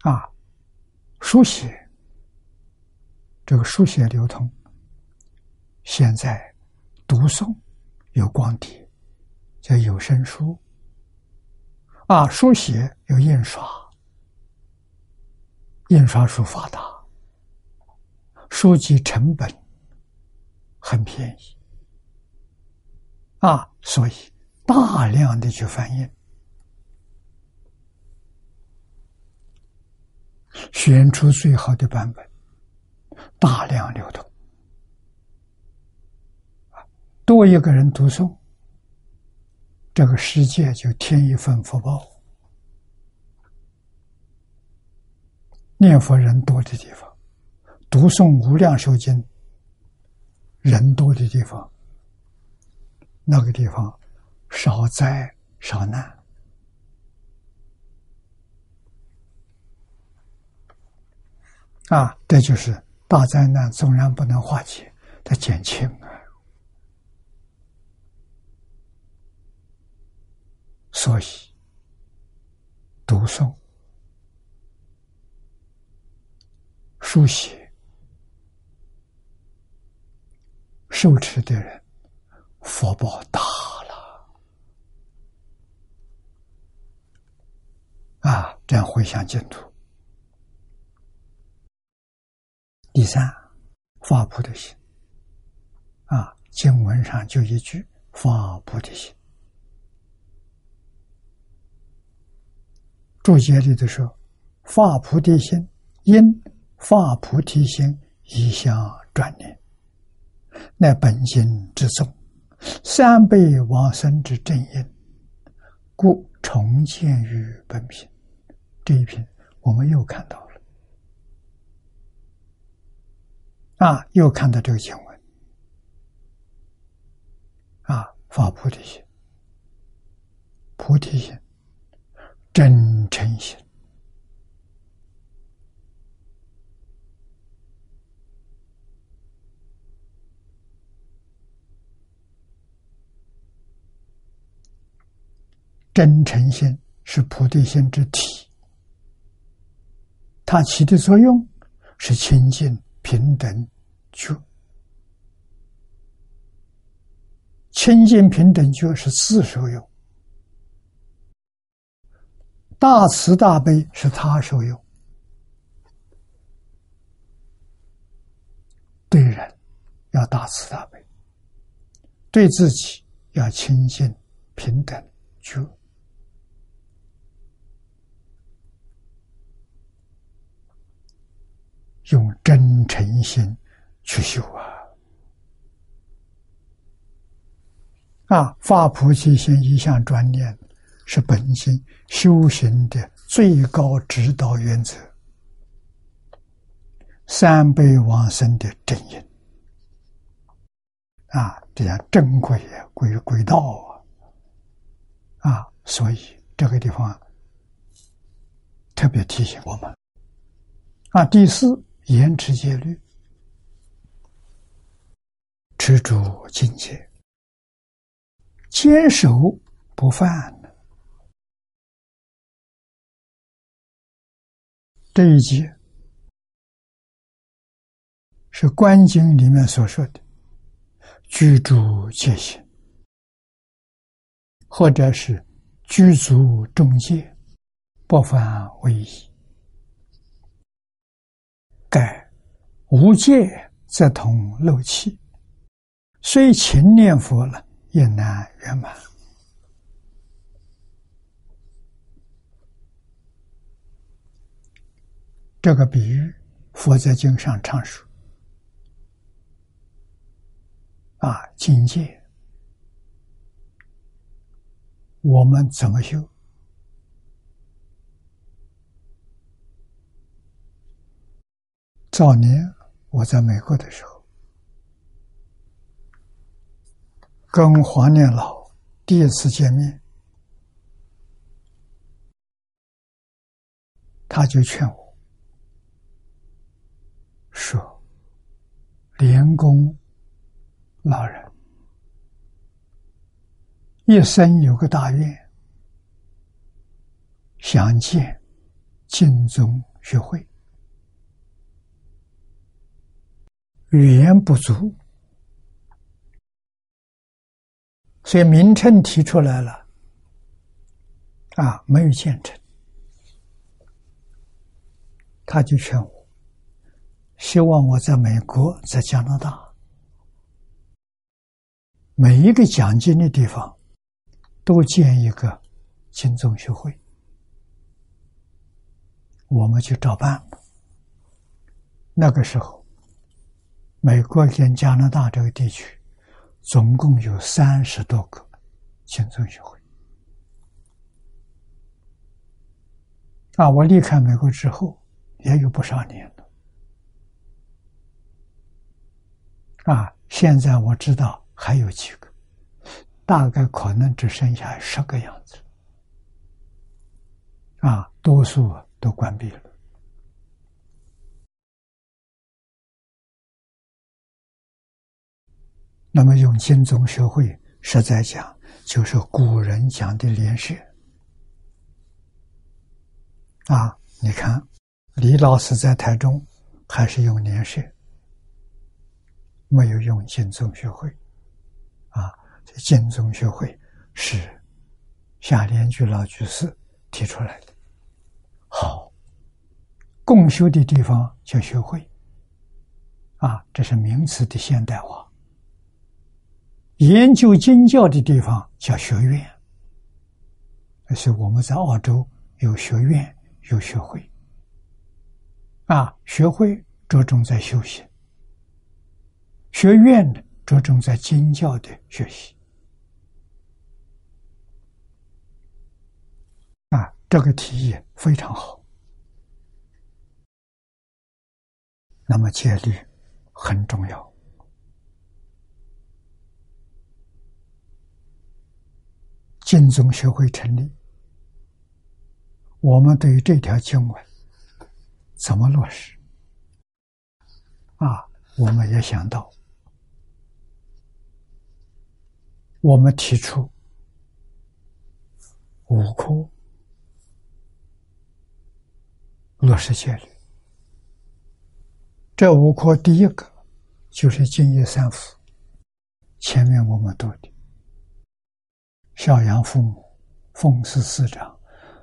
啊，书写这个书写流通，现在读诵有光碟，叫有声书啊，书写有印刷，印刷术发达，书籍成本很便宜。啊，所以大量的去翻印，选出最好的版本，大量流通，多一个人读诵，这个世界就添一份福报。念佛人多的地方，读诵无量寿经人多的地方。那个地方少灾少难。啊，这就是大灾难，纵然不能化解，它减轻啊。所以，读诵、书写、受持的人，福报大了啊！这样回向净土。第三，发菩提心。啊，经文上就一句：发菩提心。注解里头说：发菩提心，因发菩提心一向转念，乃本心之宗，三辈往生之正因，故重建于本品。这一品，我们又看到了。啊，又看到这个经文，啊，发菩提心，菩提心，真诚心，真诚心是菩提心之体，它起的作用是清净。平等觉，清净平等觉是自受用，大慈大悲是他受用。对人要大慈大悲，对自己要清净平等觉。用真诚心去修啊！啊，发菩提心一向专念，是本心修行的最高指导原则，三辈往生的正因啊！这样正轨轨轨道啊！啊，所以这个地方特别提醒我们啊，第四。严持戒律，持住境界，坚守不犯。这一节是《观经》里面所说的居住戒行，或者是居足中戒，不犯为宜。盖无戒则同漏气，虽勤念佛了，也难圆满。这个比喻，佛在经上常说：啊，境界，我们怎么修？早年我在美国的时候，跟黄念老第一次见面，他就劝我说：“莲公老人一生有个大愿，想见净宗学会。”语言不足，所以名称提出来了，啊，没有建成，他就劝我，希望我在美国，在加拿大，每一个讲经的地方，都建一个经宗学会，我们就照办。那个时候。美国跟加拿大这个地区，总共有三十多个青宗学会。啊，我离开美国之后，也有不少年了。啊，现在我知道还有几个，大概可能只剩下十个样子，啊，多数都关闭了。那么用经宗学会实在讲，就是古人讲的莲社。啊，你看，李老师在台中还是用莲社，没有用经宗学会。啊，这经宗学会是夏莲居老居士提出来的。好，共修的地方叫学会。啊，这是名词的现代化。研究经教的地方叫学院，而且我们在澳洲有学院有学会，啊，学会着重在修行，学院呢着重在经教的学习，啊，这个提议非常好。那么戒律很重要。经宗学会成立，我们对于这条经文怎么落实？啊，我们也想到，我们提出五科落实戒律。这五科第一个就是敬业三福，前面我们读的。孝养父母，奉事师长，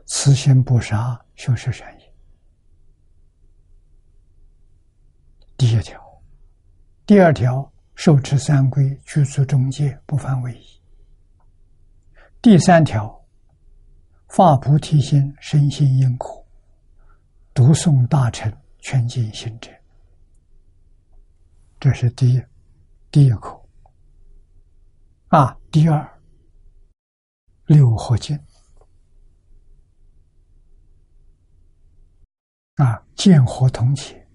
慈心不杀，修持善业。第一条，第二条，受持三规，居住中戒，不犯违仪。第三条，发菩提心，身心因苦，读诵大乘，全尽心者。这是第一，第一口。啊，第二。六合经啊，见合同解，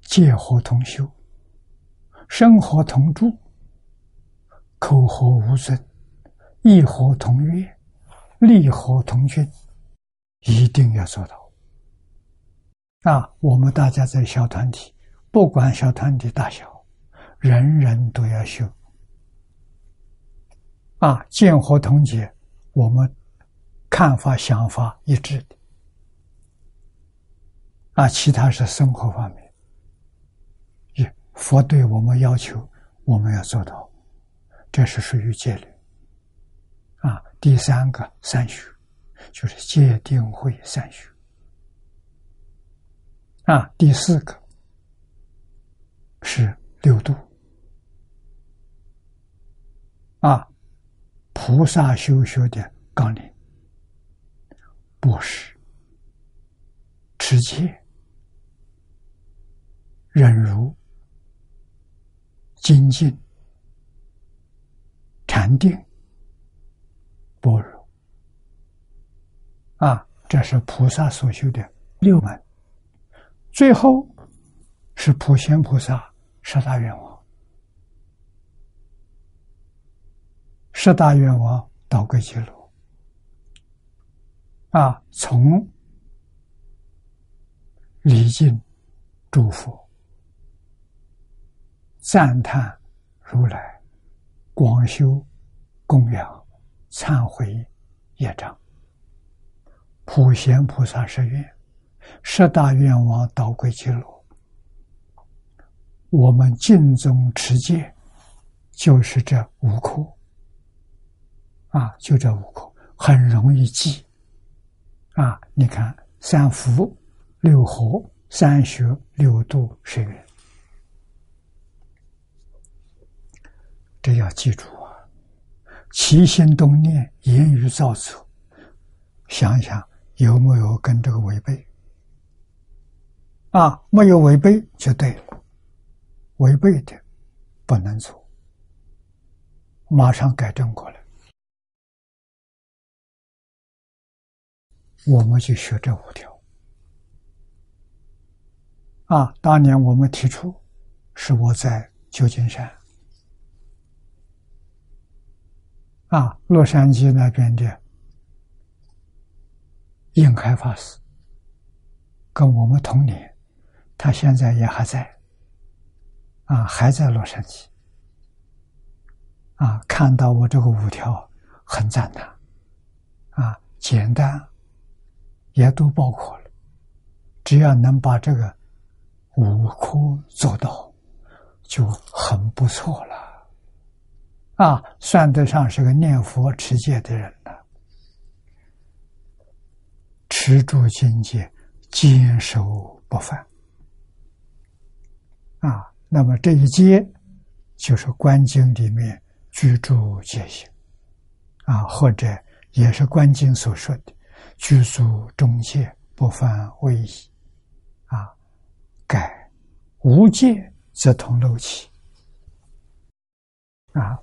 戒合同修，生活同住，口合无尊，意合同悦，利合同均，一定要做到。啊，我们大家在小团体，不管小团体大小，人人都要修。啊，见和同解，我们看法、想法一致的。啊，其他是生活方面，也佛对我们要求，我们要做到，这是属于戒律。啊，第三个三学，就是戒定慧三学。啊，第四个是六度。啊。菩萨修学的纲领：布施、持戒、忍辱、精进、禅定、般若。啊，这是菩萨所修的六门。最后是普贤菩萨十大愿望。十大愿望导归记录啊，从礼敬、祝福、赞叹如来、广修供养、忏悔业障、普贤菩萨誓愿、十大愿望导归记录，我们敬宗持戒就是这五课。啊，就这五个很容易记。啊，你看三福、六合、三学、六度、十愿，这要记住啊！起心动念、言语造作，想一想有没有跟这个违背？啊，没有违背就对了，违背的不能做，马上改正过来。我们就学这五条。啊！当年我们提出，是我在旧金山。啊，洛杉矶那边的应开法师，跟我们同年，他现在也还在，啊，还在洛杉矶，啊，看到我这个五条，很赞叹，啊，简单，也都包括了，只要能把这个五科做到，就很不错了。啊，算得上是个念佛持戒的人了，持住境界，坚守不犯。啊，那么这一阶就是观经里面居住戒行，啊，或者也是观经所说的居住中戒，不犯威仪。啊，改无戒则同漏气。啊。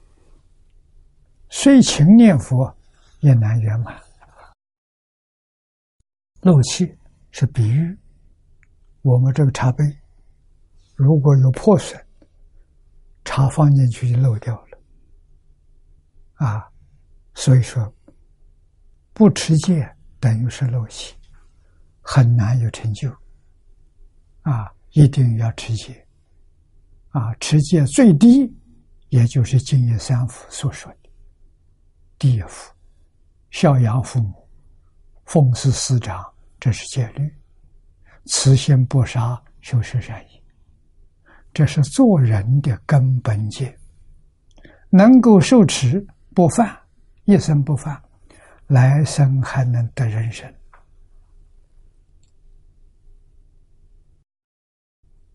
虽勤念佛，也难圆满。漏气是比喻，我们这个茶杯如果有破损，茶放进去就漏掉了。啊，所以说不持戒等于是漏气，很难有成就。啊，一定要持戒。啊，持戒最低也就是净业三福所说的。第一福，孝养父母，奉事师长，这是戒律；慈心不杀，修持善业，这是做人的根本戒。能够受持不犯，一生不犯，来生还能得人生。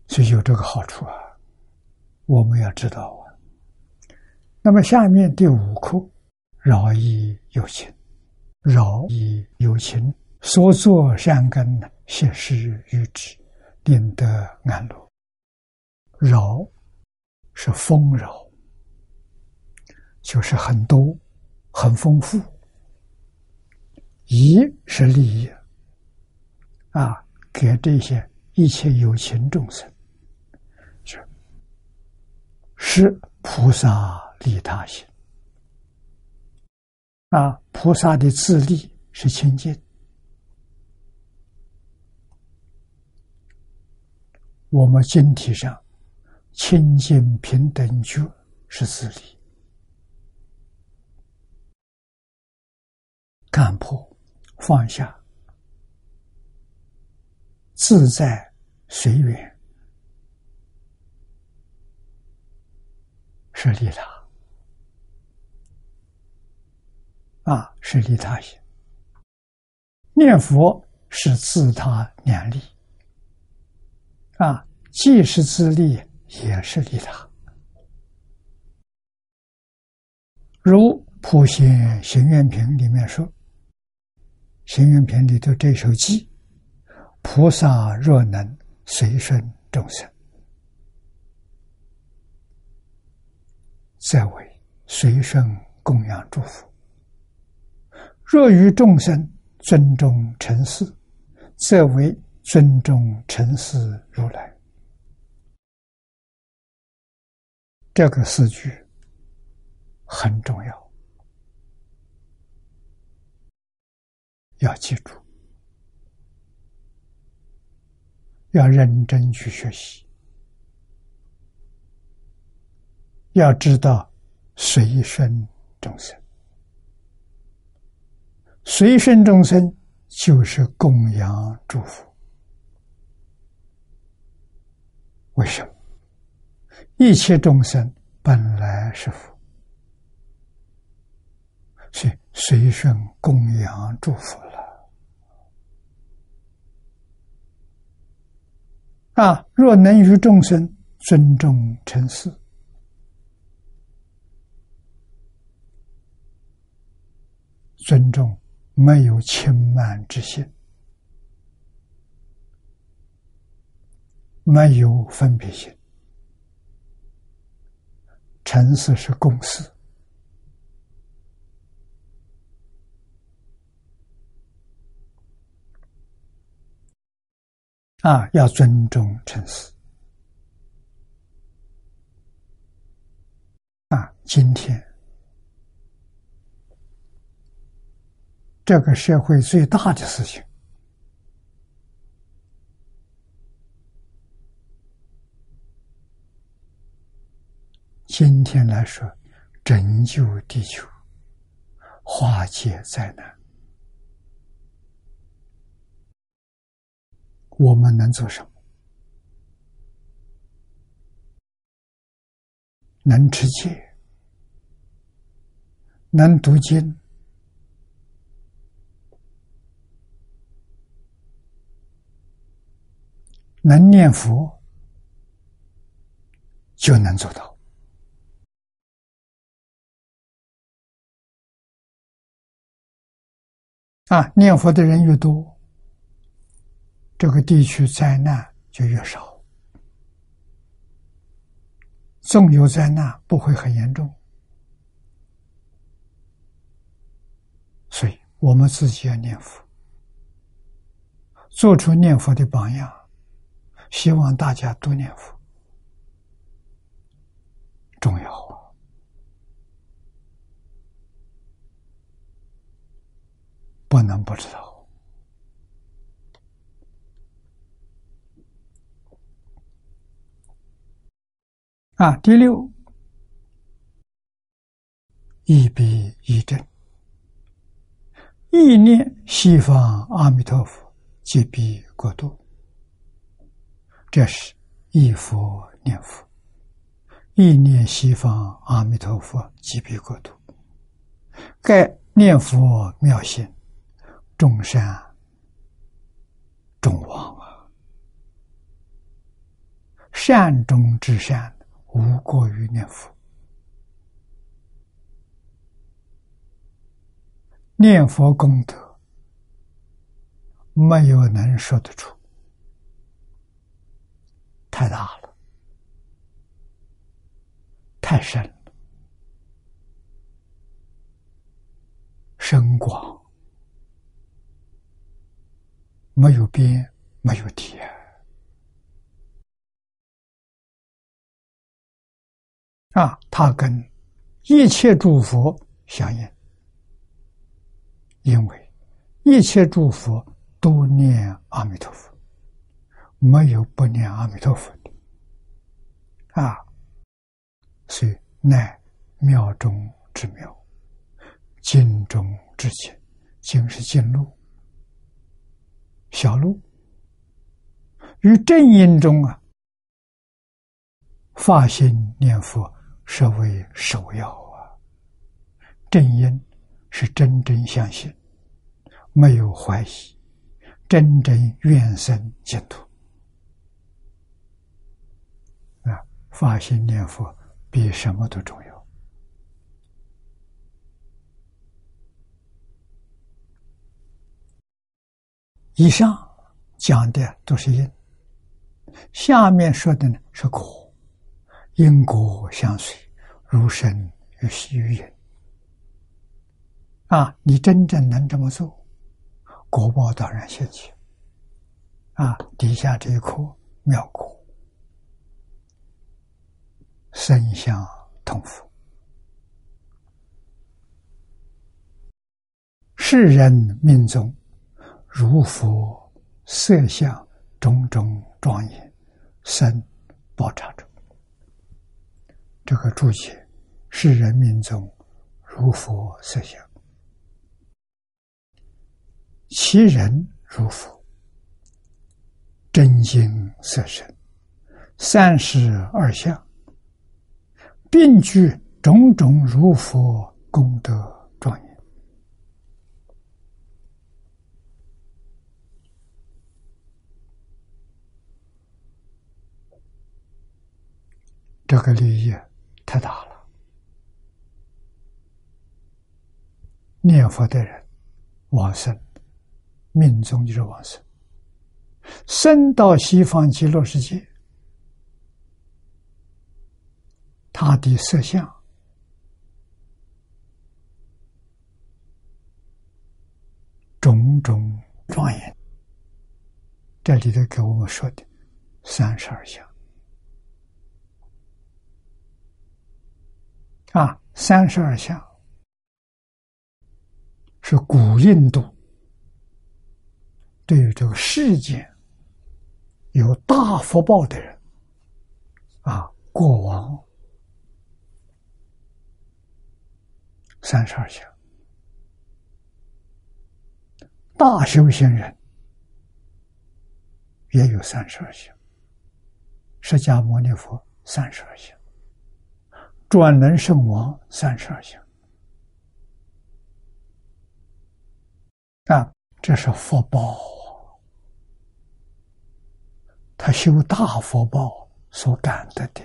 所以有这个好处啊，我们要知道啊。那么下面第五课。饶益有情，饶益有情，所作善根呢，现施于之，令得安乐。饶是丰饶，就是很多、很丰富。一是利益，啊，给这些一切有情众生，是。是菩萨利他心。啊，菩萨的自利是清净，我们经体上清净平等觉是自利，干破。放下，自在随缘，是利他。啊，是利他心；念佛是自他两利。啊，既是自利，也是利他。如《普贤行愿品》里面说，《行愿篇》里头这首偈：“菩萨若能随顺众生，则为随顺供养祝福。”若于众生尊重尘世，则为尊重尘世如来。这个四句很重要，要记住，要认真去学习，要知道随顺众生。随顺众生就是供养祝福。为什么？一切众生本来是福，所以随顺供养祝福了。啊，若能与众生尊重尘世，尊重。没有轻慢之心，没有分别心。尘世是公事啊，要尊重城市啊。今天这个社会最大的事情。今天来说，拯救地球，化解灾难，我们能做什么？能持戒，能读经，能念佛，就能做到。啊，念佛的人越多，这个地区灾难就越少。纵有灾难，不会很严重。所以我们自己要念佛，做出念佛的榜样，希望大家多念佛，重要啊。不能不知道啊！第六，一笔一正，意念西方阿弥陀佛，即彼国度。这是一佛念佛，意念西方阿弥陀佛，即彼国度。盖念佛妙心。众善众王啊，善中之善，无过于念佛。念佛功德，没有能说得出，太大了，太深了，深广。没有边，没有底啊！他跟一切诸佛相应，因为一切诸佛都念阿弥陀佛，没有不念阿弥陀佛的啊！所以乃妙中之妙，经中之经，经是经路。小路于正因中啊，发心念佛是为首要啊。正因是真正相信，没有怀疑，真正愿生净土啊。发心念佛比什么都重要。以上讲的都是因，下面说的呢是果，因果相随，如生如息于因。啊，你真正能这么做，果报当然现起。啊，底下这一颗妙果，身相同福，世人命中。如佛色相种种庄严，生宝刹中。这个注解是人民中如佛色相，其人如佛，真经色身，三十二相，并具种种如佛功德庄严。这个利益太大了。念佛的人往生，命中就是往生，生到西方极乐世界，他的色相种种庄严，这里头给我们说的三十二相。啊，三十二相是古印度对于这个世界有大福报的人啊，过往三十二相，大修行人也有三十二相，释迦牟尼佛三十二相，转轮圣王三十二相。啊，这是福报，他修大福报所感得的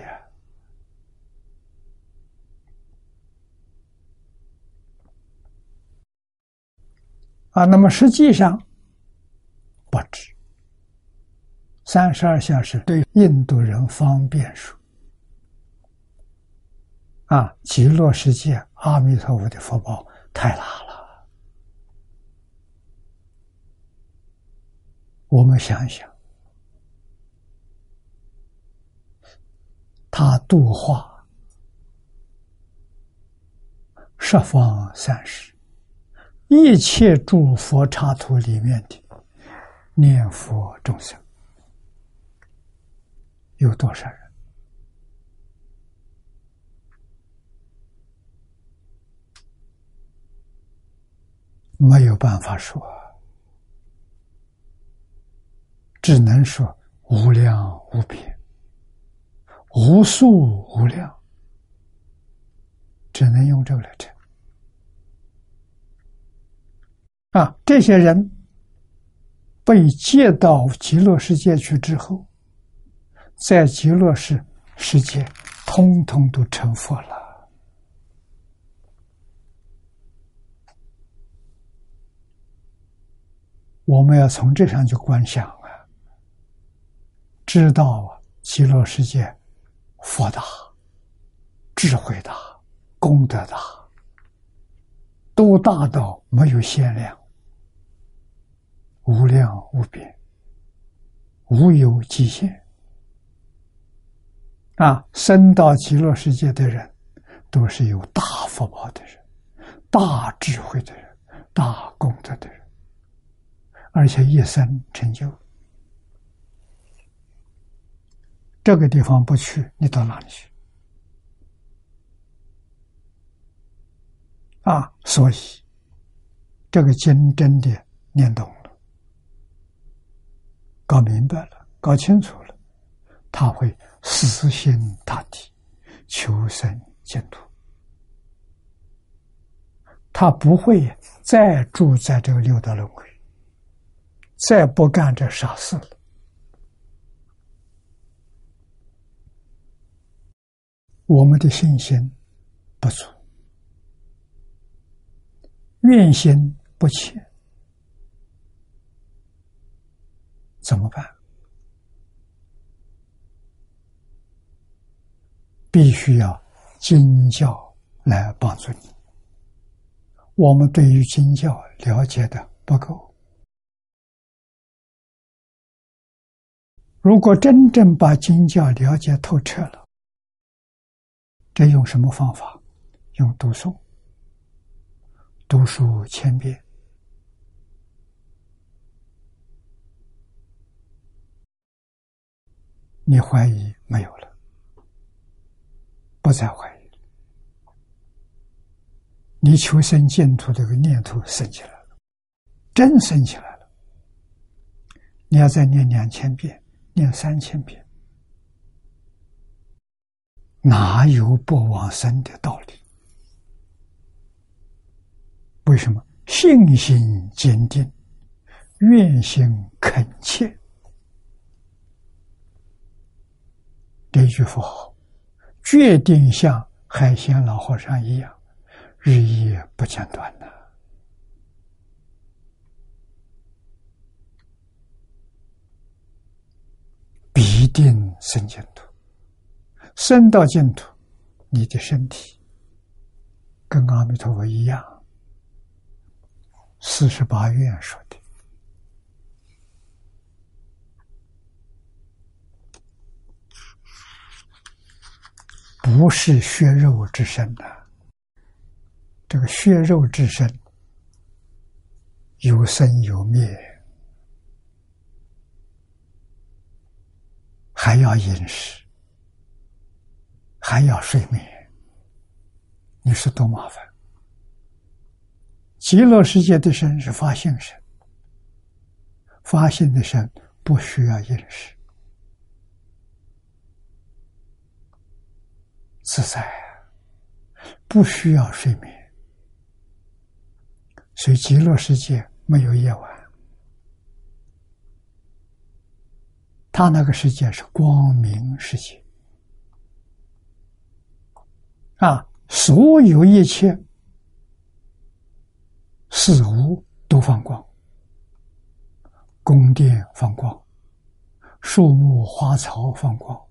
啊。那么实际上不止，三十二相是对印度人方便说啊，极乐世界阿弥陀佛的福报太大了。我们想一想，他度化十方三世一切诸佛刹土里面的念佛众生有多少人？没有办法说。只能说无量无边、无数无量，只能用这个来称。啊，这些人被接到极乐世界去之后，在极乐世世界，通通都成佛了。我们要从这上去观想啊。知道极乐世界，佛大，智慧大，功德大，都大到没有限量，无量无边，无有极限。啊，生到极乐世界的人，都是有大福报的人，大智慧的人，大功德的人，而且一生成就。这个地方不去，你到哪里去？啊，所以这个经真的念懂了，搞明白了，搞清楚了，他会死心塌地求生净土，他不会再住在这个六道轮回，再不干这傻事了。我们的信心不足，愿心不切，怎么办？必须要经教来帮助你。我们对于经教了解的不够，如果真正把经教了解透彻了。这用什么方法？用读诵，读书千遍，你怀疑没有了，不再怀疑，你求生净土这个念头升起来了，真升起来了。你要再念两千遍，念三千遍。哪有不往生的道理？为什么信心坚定，愿心恳切？这句佛号，决定像海鲜老和尚一样，日夜不间断的，必定生净土。生到净土，你的身体跟阿弥陀佛一样。四十八愿说的，不是血肉之身呐。这个血肉之身，有生有灭，还要饮食，还要睡眠，你说多麻烦？极乐世界的身是发性身，发性的身不需要饮食，自在，不需要睡眠。所以极乐世界没有夜晚，他那个世界是光明世界啊，所有一切事物都放光，宫殿放光，树木花草放光，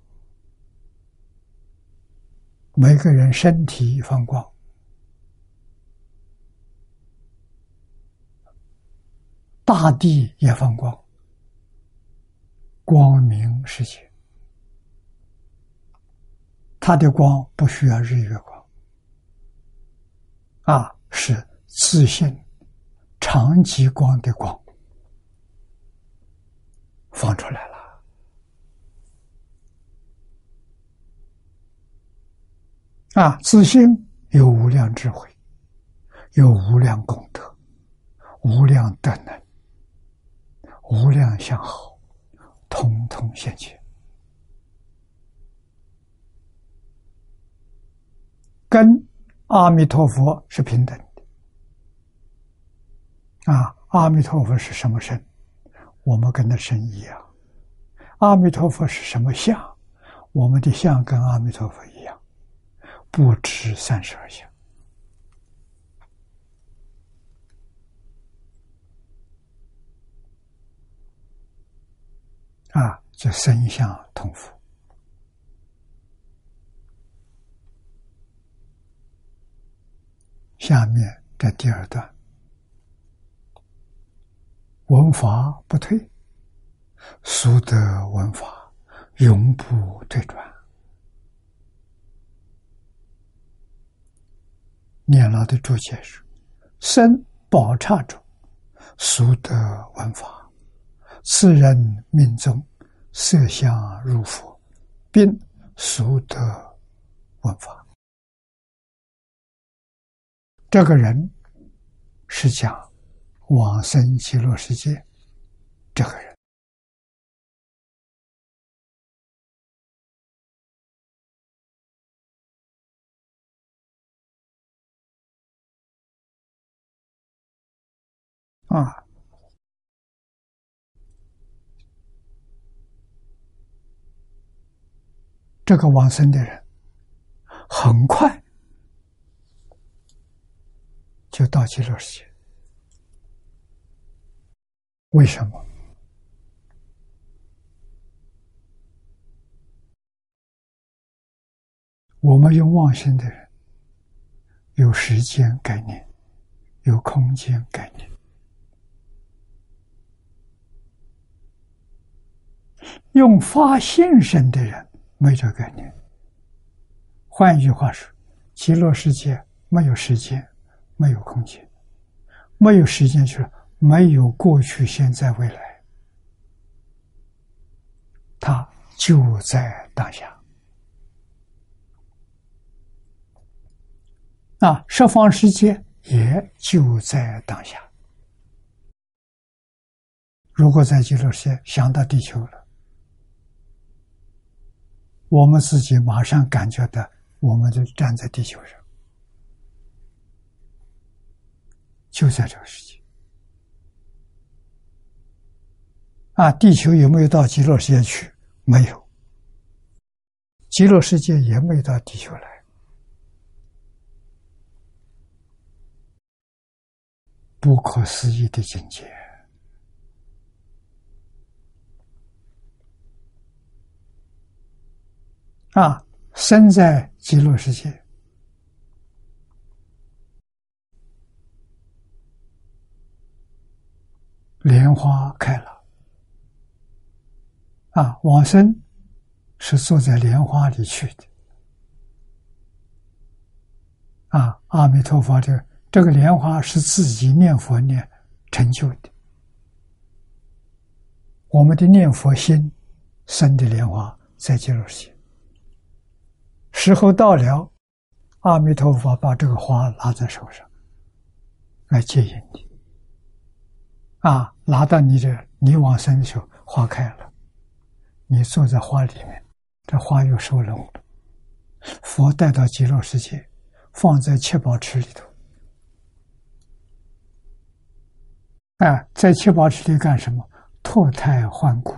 每个人身体放光。大地也放光，光明世界，它的光不需要日月光，啊，是自信长极光的光。放出来了，啊，自信有无量智慧，有无量功德，无量德能。无量相好，通通现前，跟阿弥陀佛是平等的。啊，阿弥陀佛是什么身？我们跟他身一样。阿弥陀佛是什么相？我们的相跟阿弥陀佛一样，不止三十二相。啊，就身相同符。下面这第二段，文法不退，俗德文法永不退转。念老的注解是：生宝刹中，俗德文法。此人命中色相入佛，并熟得闻法。这个人是讲往生极乐世界。这个人啊。这个往生的人，很快就到极乐世界。为什么？我们用妄心的人，有时间概念，有空间概念；用发现身的人。没这个概念。换一句话说，极乐世界没有时间，没有空间，没有时间去了，没有过去、现在、未来，它就在当下。啊，十方世界也就在当下。如果在极乐世界想到地球了。我们自己马上感觉到，我们就站在地球上，就在这个世界。啊，地球有没有到极乐世界去？没有。极乐世界也没到地球来，不可思议的境界。啊，身在极乐世界，莲花开了。啊，往生是坐在莲花里去的。啊，阿弥陀佛，这这个莲花是自己念佛念成就的。我们的念佛心生的莲花在极乐世界，时候到了，阿弥陀佛把这个花拿在手上来接引你。啊，拿到你这，你往生的时候，花开了，你坐在花里面，这花又收拢了。佛带到极乐世界，放在七宝池里头。啊，在七宝池里干什么？脱胎换骨，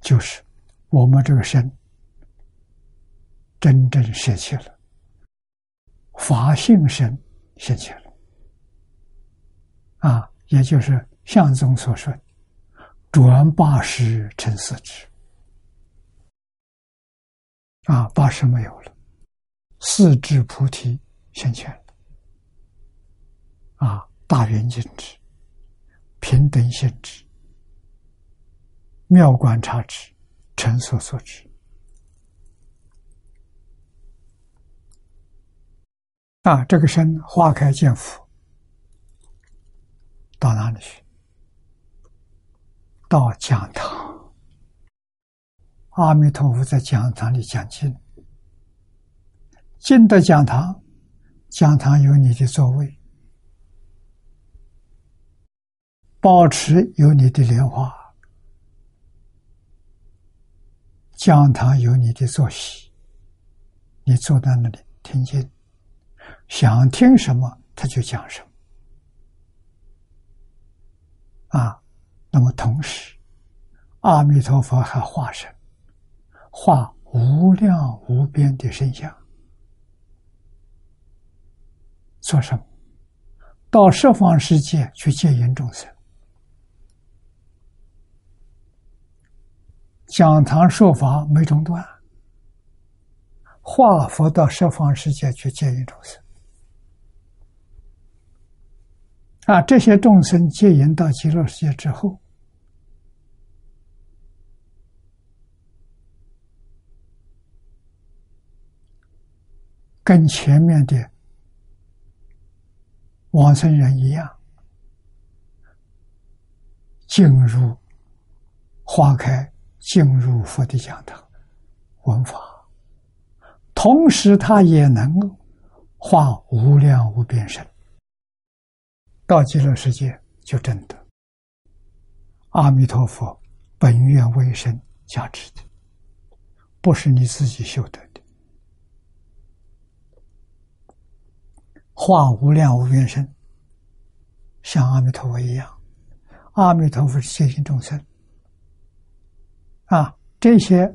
就是我们这个身真正舍弃了，法性身现起了。啊，也就是相宗所说“转八十成四智”。啊，八十没有了，四智菩提现前了。啊，大圆镜智。平等性质，妙观察之，成所所知。啊，这个身花开见佛，到哪里去？到讲堂。阿弥陀佛在讲堂里讲经，进的讲堂，讲堂有你的座位。保持有你的莲花，讲堂有你的坐席，你坐在那里听经，想听什么他就讲什么。啊，那么同时，阿弥陀佛还化身，化无量无边的身相，做什么？到十方世界去接引众生。讲堂说法没中断，化佛到十方世界去接引众生。啊，这些众生接引到极乐世界之后，跟前面的往生人一样，进入花开。进入佛的讲堂闻法，同时他也能够化无量无边身，到极乐世界就真的。阿弥陀佛本愿为身加持的，不是你自己修得的。化无量无边身，像阿弥陀佛一样，阿弥陀佛是接近众生。啊，这些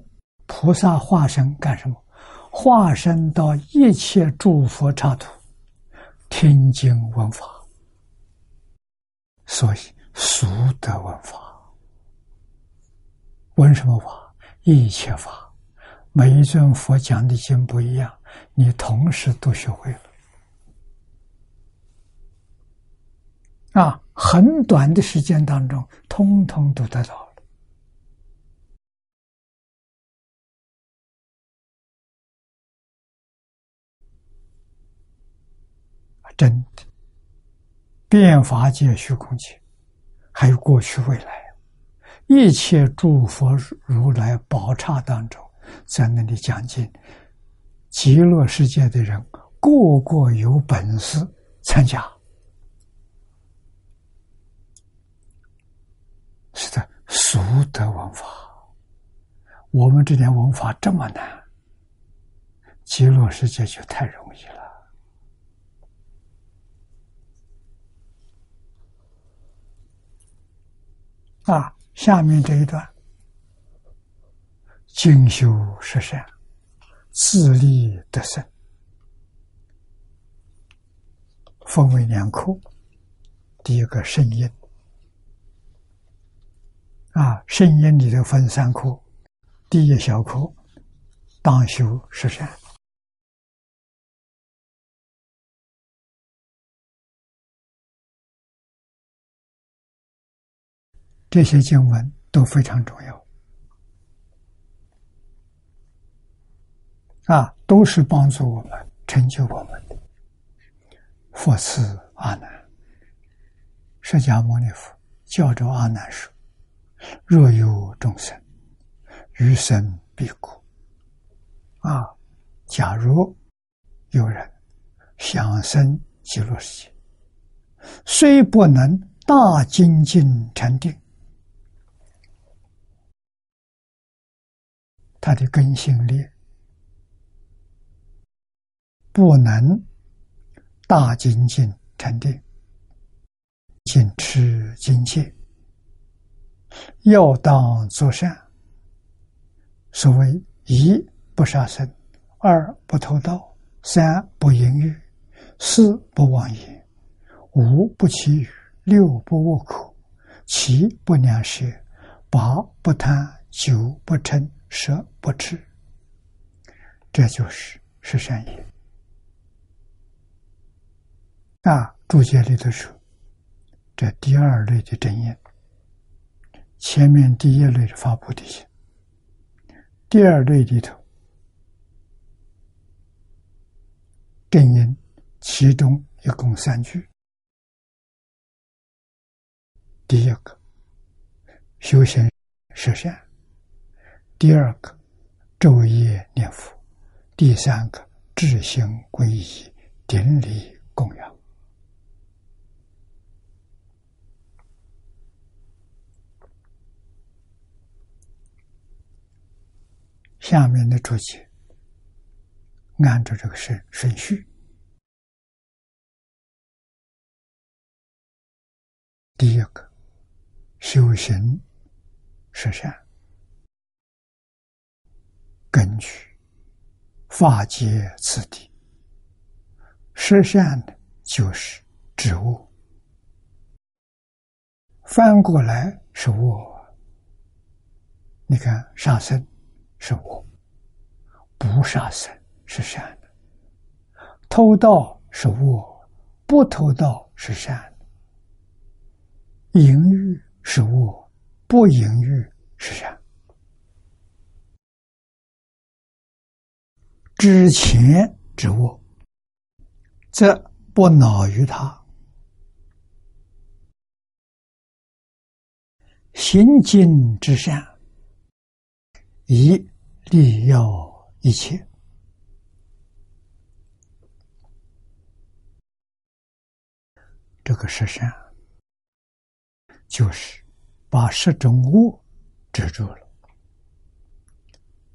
菩萨化身干什么？化身到一切诸佛刹土，听经闻法，所以俗得闻法。闻什么法？一切法。每一尊佛讲的经不一样，你同时都学会了。啊，很短的时间当中，通通都得到了。真的，变法界、虚空界，还有过去、未来，一切诸佛如来宝刹当中，在那里讲经，极乐世界的人个个有本事参加。是的，俗得文法，我们这点文法这么难，极乐世界就太容易了。啊，下面这一段，精修十善，自利得胜，分为两科。第一个圣因，啊，圣因里头分三科，第一小科，当修十善。这些经文都非常重要，啊，都是帮助我们成就我们的。佛赐阿难，释迦牟尼佛教着阿难说：“若有众生余生必苦。”啊，假如有人想生极乐世界，虽不能大精进禅定，他的根性力不能大精进禅定，仅持精戒，要当作善。所谓一。不杀生，二不偷盗，三不淫欲，四不妄言，五不欺语，六不恶口，七不良舌，八不贪，九不嗔，舍不吃。这就是十善业。啊，注解里头说，这第二类的真言，前面第一类是发菩提心，第二类里头。正因其中一共三句：第一个修行实善；第二个昼夜念佛；第三个智行皈依，顶礼供养。下面的注解。按照这个顺顺序，第一个修行实善，根据法界次第，实善的就是植物，翻过来是我，你看杀生是我，不杀生。是善的，偷盗是恶，不偷盗是善的。淫欲是恶，不淫欲是善。知前之物，则不恼于他；行尽之善，以利要一切。这个十善，就是把十种恶止住了，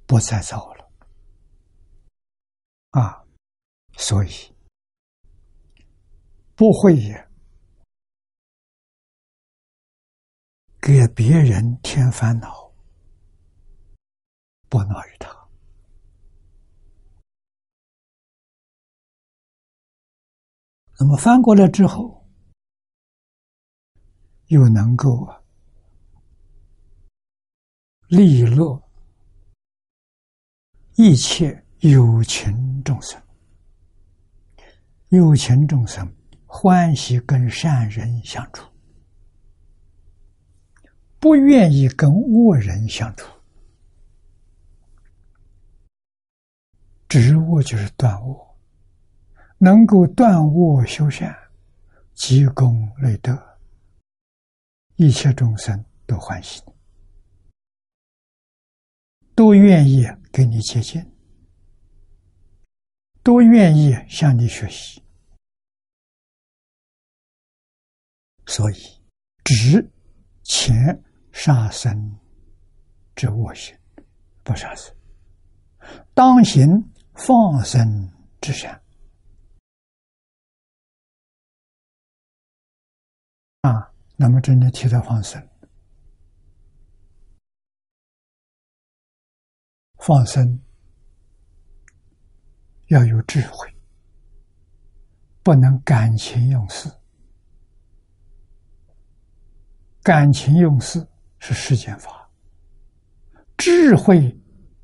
不再造了。啊！所以不会也给别人添烦恼，不恼于他。那么翻过来之后。又能够利乐一切有情众生，有情众生欢喜跟善人相处，不愿意跟恶人相处。植物就是断恶，能够断恶修善，积功累德。一切众生都欢喜，都愿意跟你接近，都愿意向你学习。所以，值钱杀生之恶行，不杀生；当行放生之善。啊。那么，这里提到放生，放生要有智慧，不能感情用事。感情用事是世间法，智慧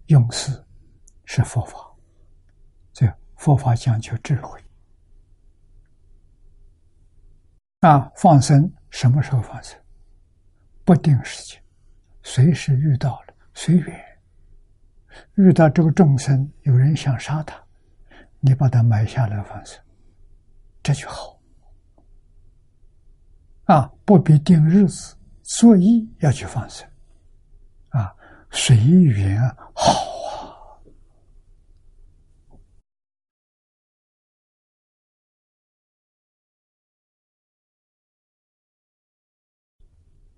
用事是佛法。这佛法讲究智慧啊，放生。什么时候放生？不定时间，随时遇到了，随缘。遇到这个众生，有人想杀他，你把它埋下来放生，这就好。啊，不必定日子，所以要去放生，啊，随缘好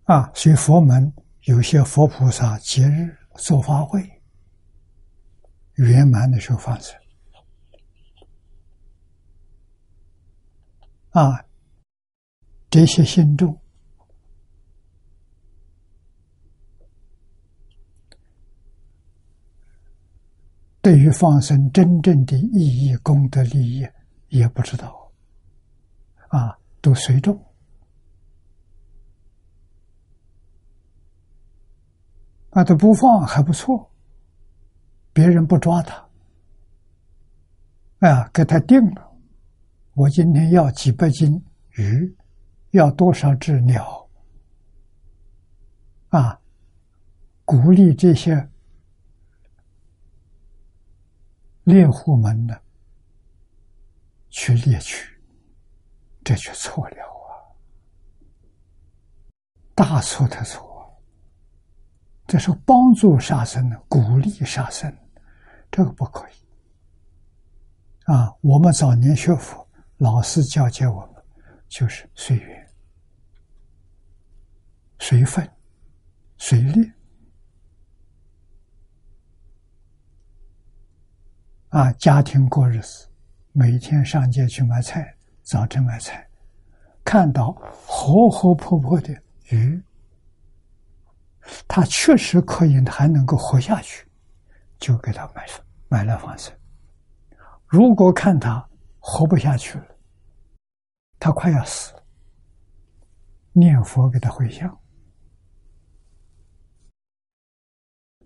啊，啊，所以佛门有些佛菩萨节日做法会，圆满的时候放生，啊。这些信众对于放生真正的意义、功德、利益也不知道，啊，都随众，啊，都不放还不错，别人不抓他，啊，给他定了，我今天要几百斤鱼。要多少只鸟？啊，鼓励这些猎户们呢去猎取，这就错了啊！大错特错！这是帮助杀生的，鼓励杀生，这个不可以啊！我们早年学佛，老师教教我们，就是随缘。随分，随力。啊！家庭过日子，每天上街去买菜，早晨买菜，看到活活泼泼的鱼，他确实可以还能够活下去，就给他买买了放生。如果看他活不下去了，他快要死了，念佛给他回向。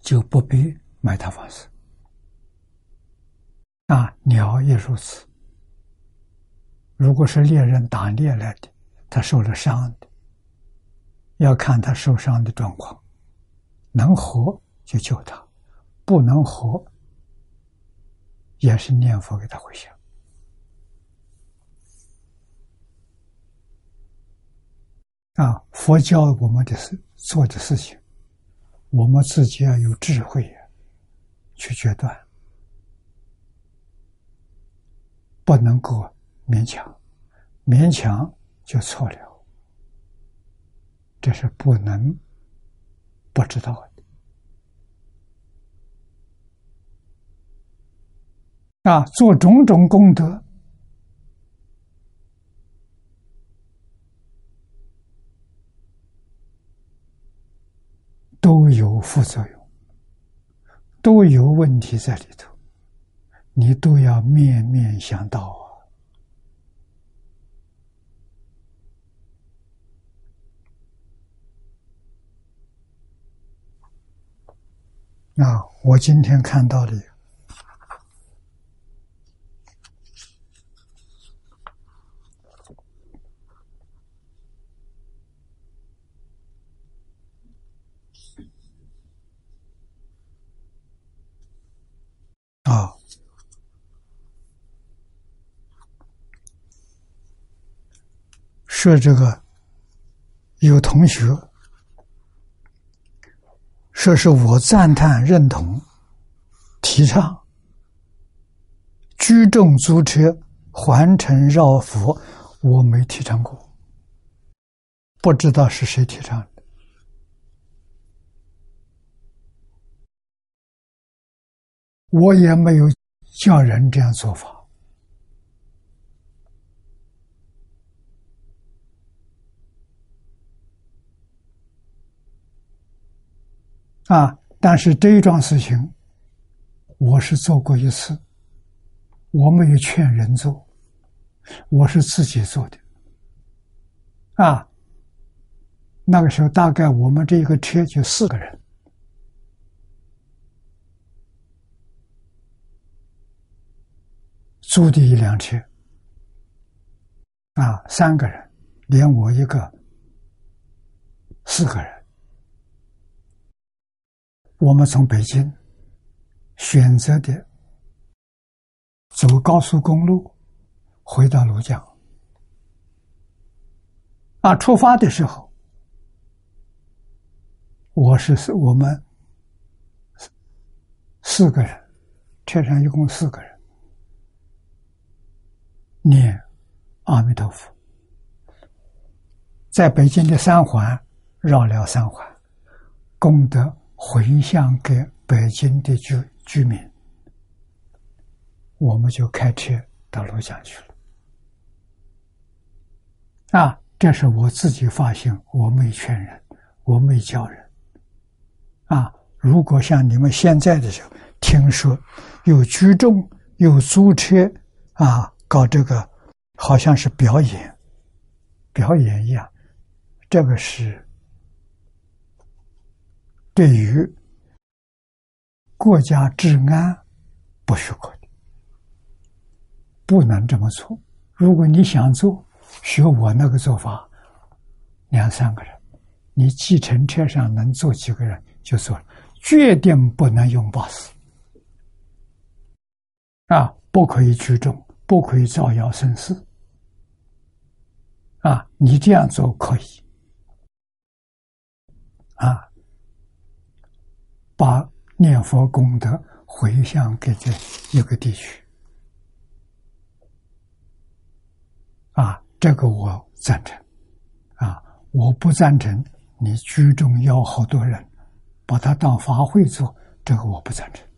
就不必买它放生。啊，鸟也如此。如果是猎人打猎来的，他受了伤的，要看他受伤的状况，能活就救他，不能活也是念佛给他回向。啊，佛教我们的事做的事情。我们自己要有智慧去决断，不能够勉强，勉强就错了，这是不能不知道的啊！做种种功德。都有副作用，都有问题在里头，你都要面面相到啊！啊，我今天看到的。啊，说这个有同学说是我赞叹认同提倡居众租车环城绕佛，我没提倡过，不知道是谁提倡。我也没有叫人这样做法啊！但是这一桩事情，我是做过一次，我没有劝人做，我是自己做的啊。那个时候，大概我们这一个车就四个人。租的一辆车，啊，三个人，连我一个，四个人。我们从北京选择的走高速公路回到庐江，啊，出发的时候，我是四我们四个人，车上一共四个人，念阿弥陀佛，在北京的三环绕了三环，功德回向给北京的居居民，我们就开车到庐江去了，啊。这是我自己发现，我没劝人，我没教人。啊，如果像你们现在的时候，听说有聚众、有租车，啊，搞这个，好像是表演，表演一样，这个是对于国家治安不许可的，不能这么做。如果你想做，学我那个做法，两三个人，你计程车上能坐几个人就坐了，决定不能用 boss，啊，不可以聚众，不可以造谣生事，啊，你这样做可以，啊，把念佛功德回向给这一个地区，啊。这个我赞成，啊，我不赞成你聚众邀好多人，把它当法会做，这个我不赞成。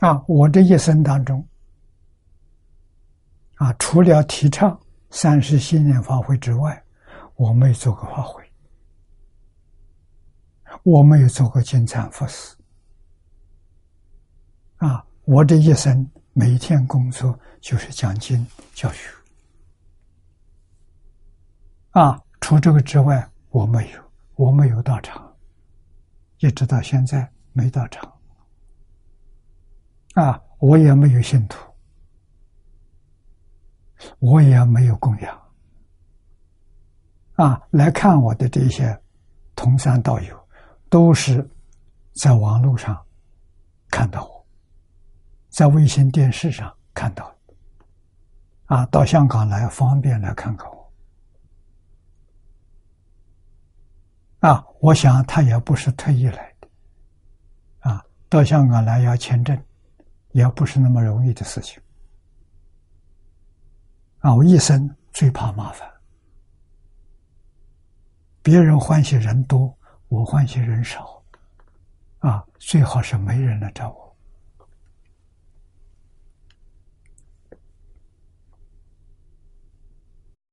啊，我这一生当中，啊，除了提倡三十新年法会之外，我没做过法会，我没有做过金蝉佛事，啊，我这一生。每天工作就是讲经教学，啊，除这个之外我没有，我没有到场，一直到现在没到场，啊，我也没有信徒，我也没有供养，啊，来看我的这些同山道友，都是在网络上看到我。在卫星电视上看到，啊，到香港来方便来看看我，啊，我想他也不是特意来的，啊，到香港来要签证，也不是那么容易的事情，啊，我一生最怕麻烦，别人欢喜人多，我欢喜人少，啊，最好是没人来找我。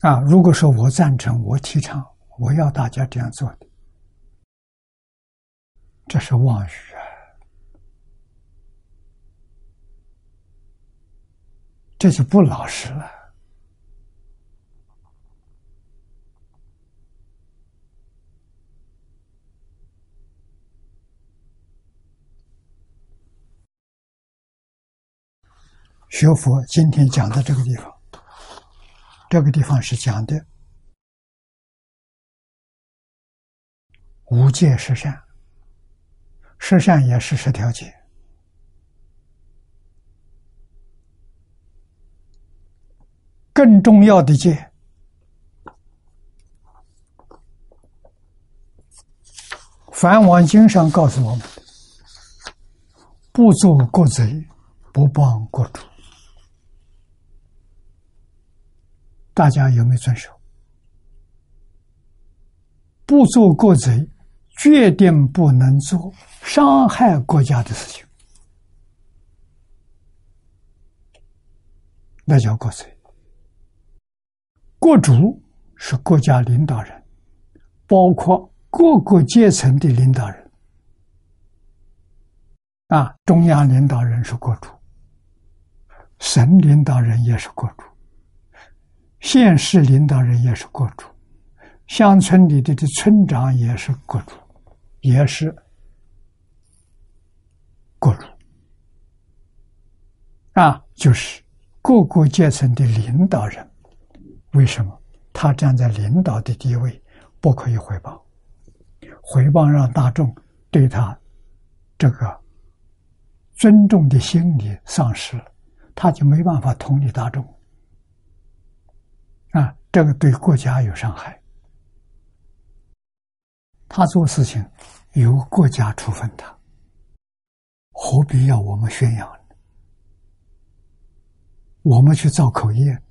啊！如果说我赞成，我提倡，我要大家这样做的，这是妄语啊！这就不老实了。学佛今天讲的这个地方。这个地方是讲的无戒十善，十善也是十条戒。更重要的戒，《梵王经》上告诉我们：不做国贼，不帮国主。大家有没有遵守？不做国贼，决定不能做伤害国家的事情，那叫国贼。国主是国家领导人，包括各个阶层的领导人。啊，中央领导人是国主，省领导人也是国主。县市领导人也是国主，乡村里的的村长也是国主，也是国主，啊，就是各个阶层的领导人。为什么他站在领导的地位，不可以回报？回报让大众对他这个尊重的心理丧失了，他就没办法统领大众。啊，这个对国家有伤害。他做事情由国家处分他，何必要我们宣扬呢？我们去造口业，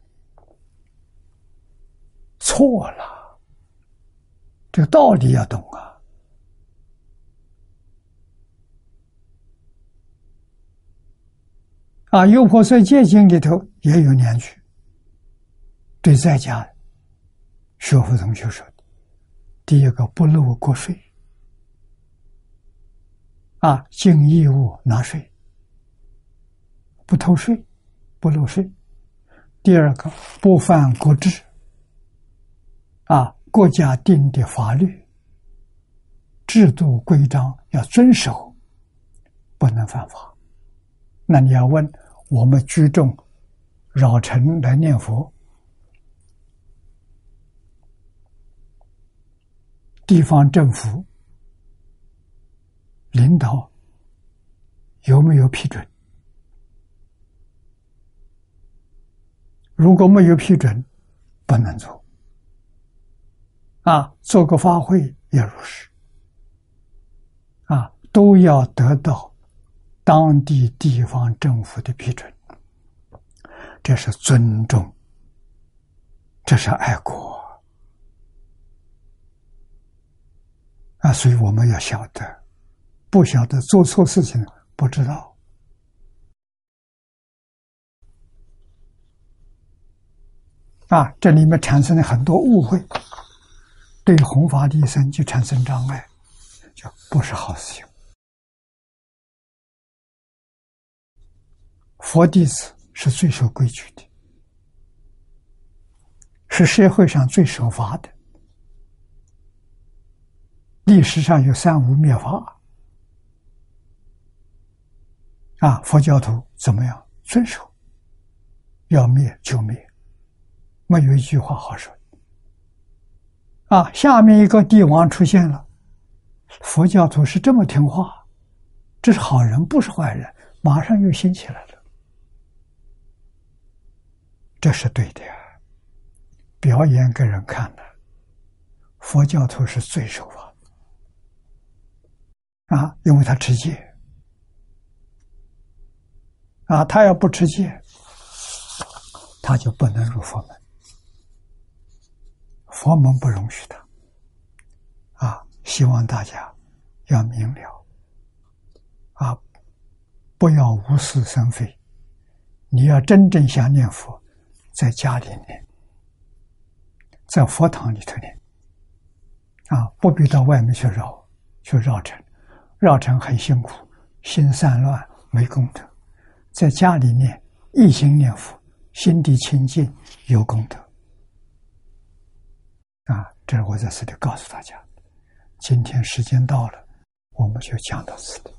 错了。这个道理要懂啊！啊，《优婆塞戒经》里头也有两句，对在家学佛同学说的。第一个不漏国税，啊，尽义务纳税，不偷税，不漏税。第二个不犯国制，啊，国家定的法律、制度规章要遵守，不能犯法。那你要问我们居众绕城来念佛？地方政府领导有没有批准？如果没有批准，不能做。啊，做个法会也如是。啊，都要得到当地地方政府的批准。这是尊重，这是爱国。啊，所以我们要晓得，不晓得做错事情，不知道。啊，这里面产生了很多误会，对弘法利生就产生障碍，就不是好事情。佛弟子是最守规矩的，是社会上最守法的。历史上有三无灭法，啊，佛教徒怎么样遵守？要灭就灭，没有一句话好说。啊，下面一个帝王出现了，佛教徒是这么听话，这是好人，不是坏人，马上又兴起来了，这是对的，表演给人看的。佛教徒是最守法。啊，因为他持戒，啊，他要不持戒，他就不能入佛门，佛门不容许他。啊，希望大家要明了，啊，不要无事生非，你要真正想念佛，在家里念，在佛堂里头念，啊，不必到外面去绕，去绕城。绕城很辛苦，心散乱，没功德。在家里面一心念佛，心地清净，有功德。啊，这是我在这里告诉大家。今天时间到了，我们就讲到此地。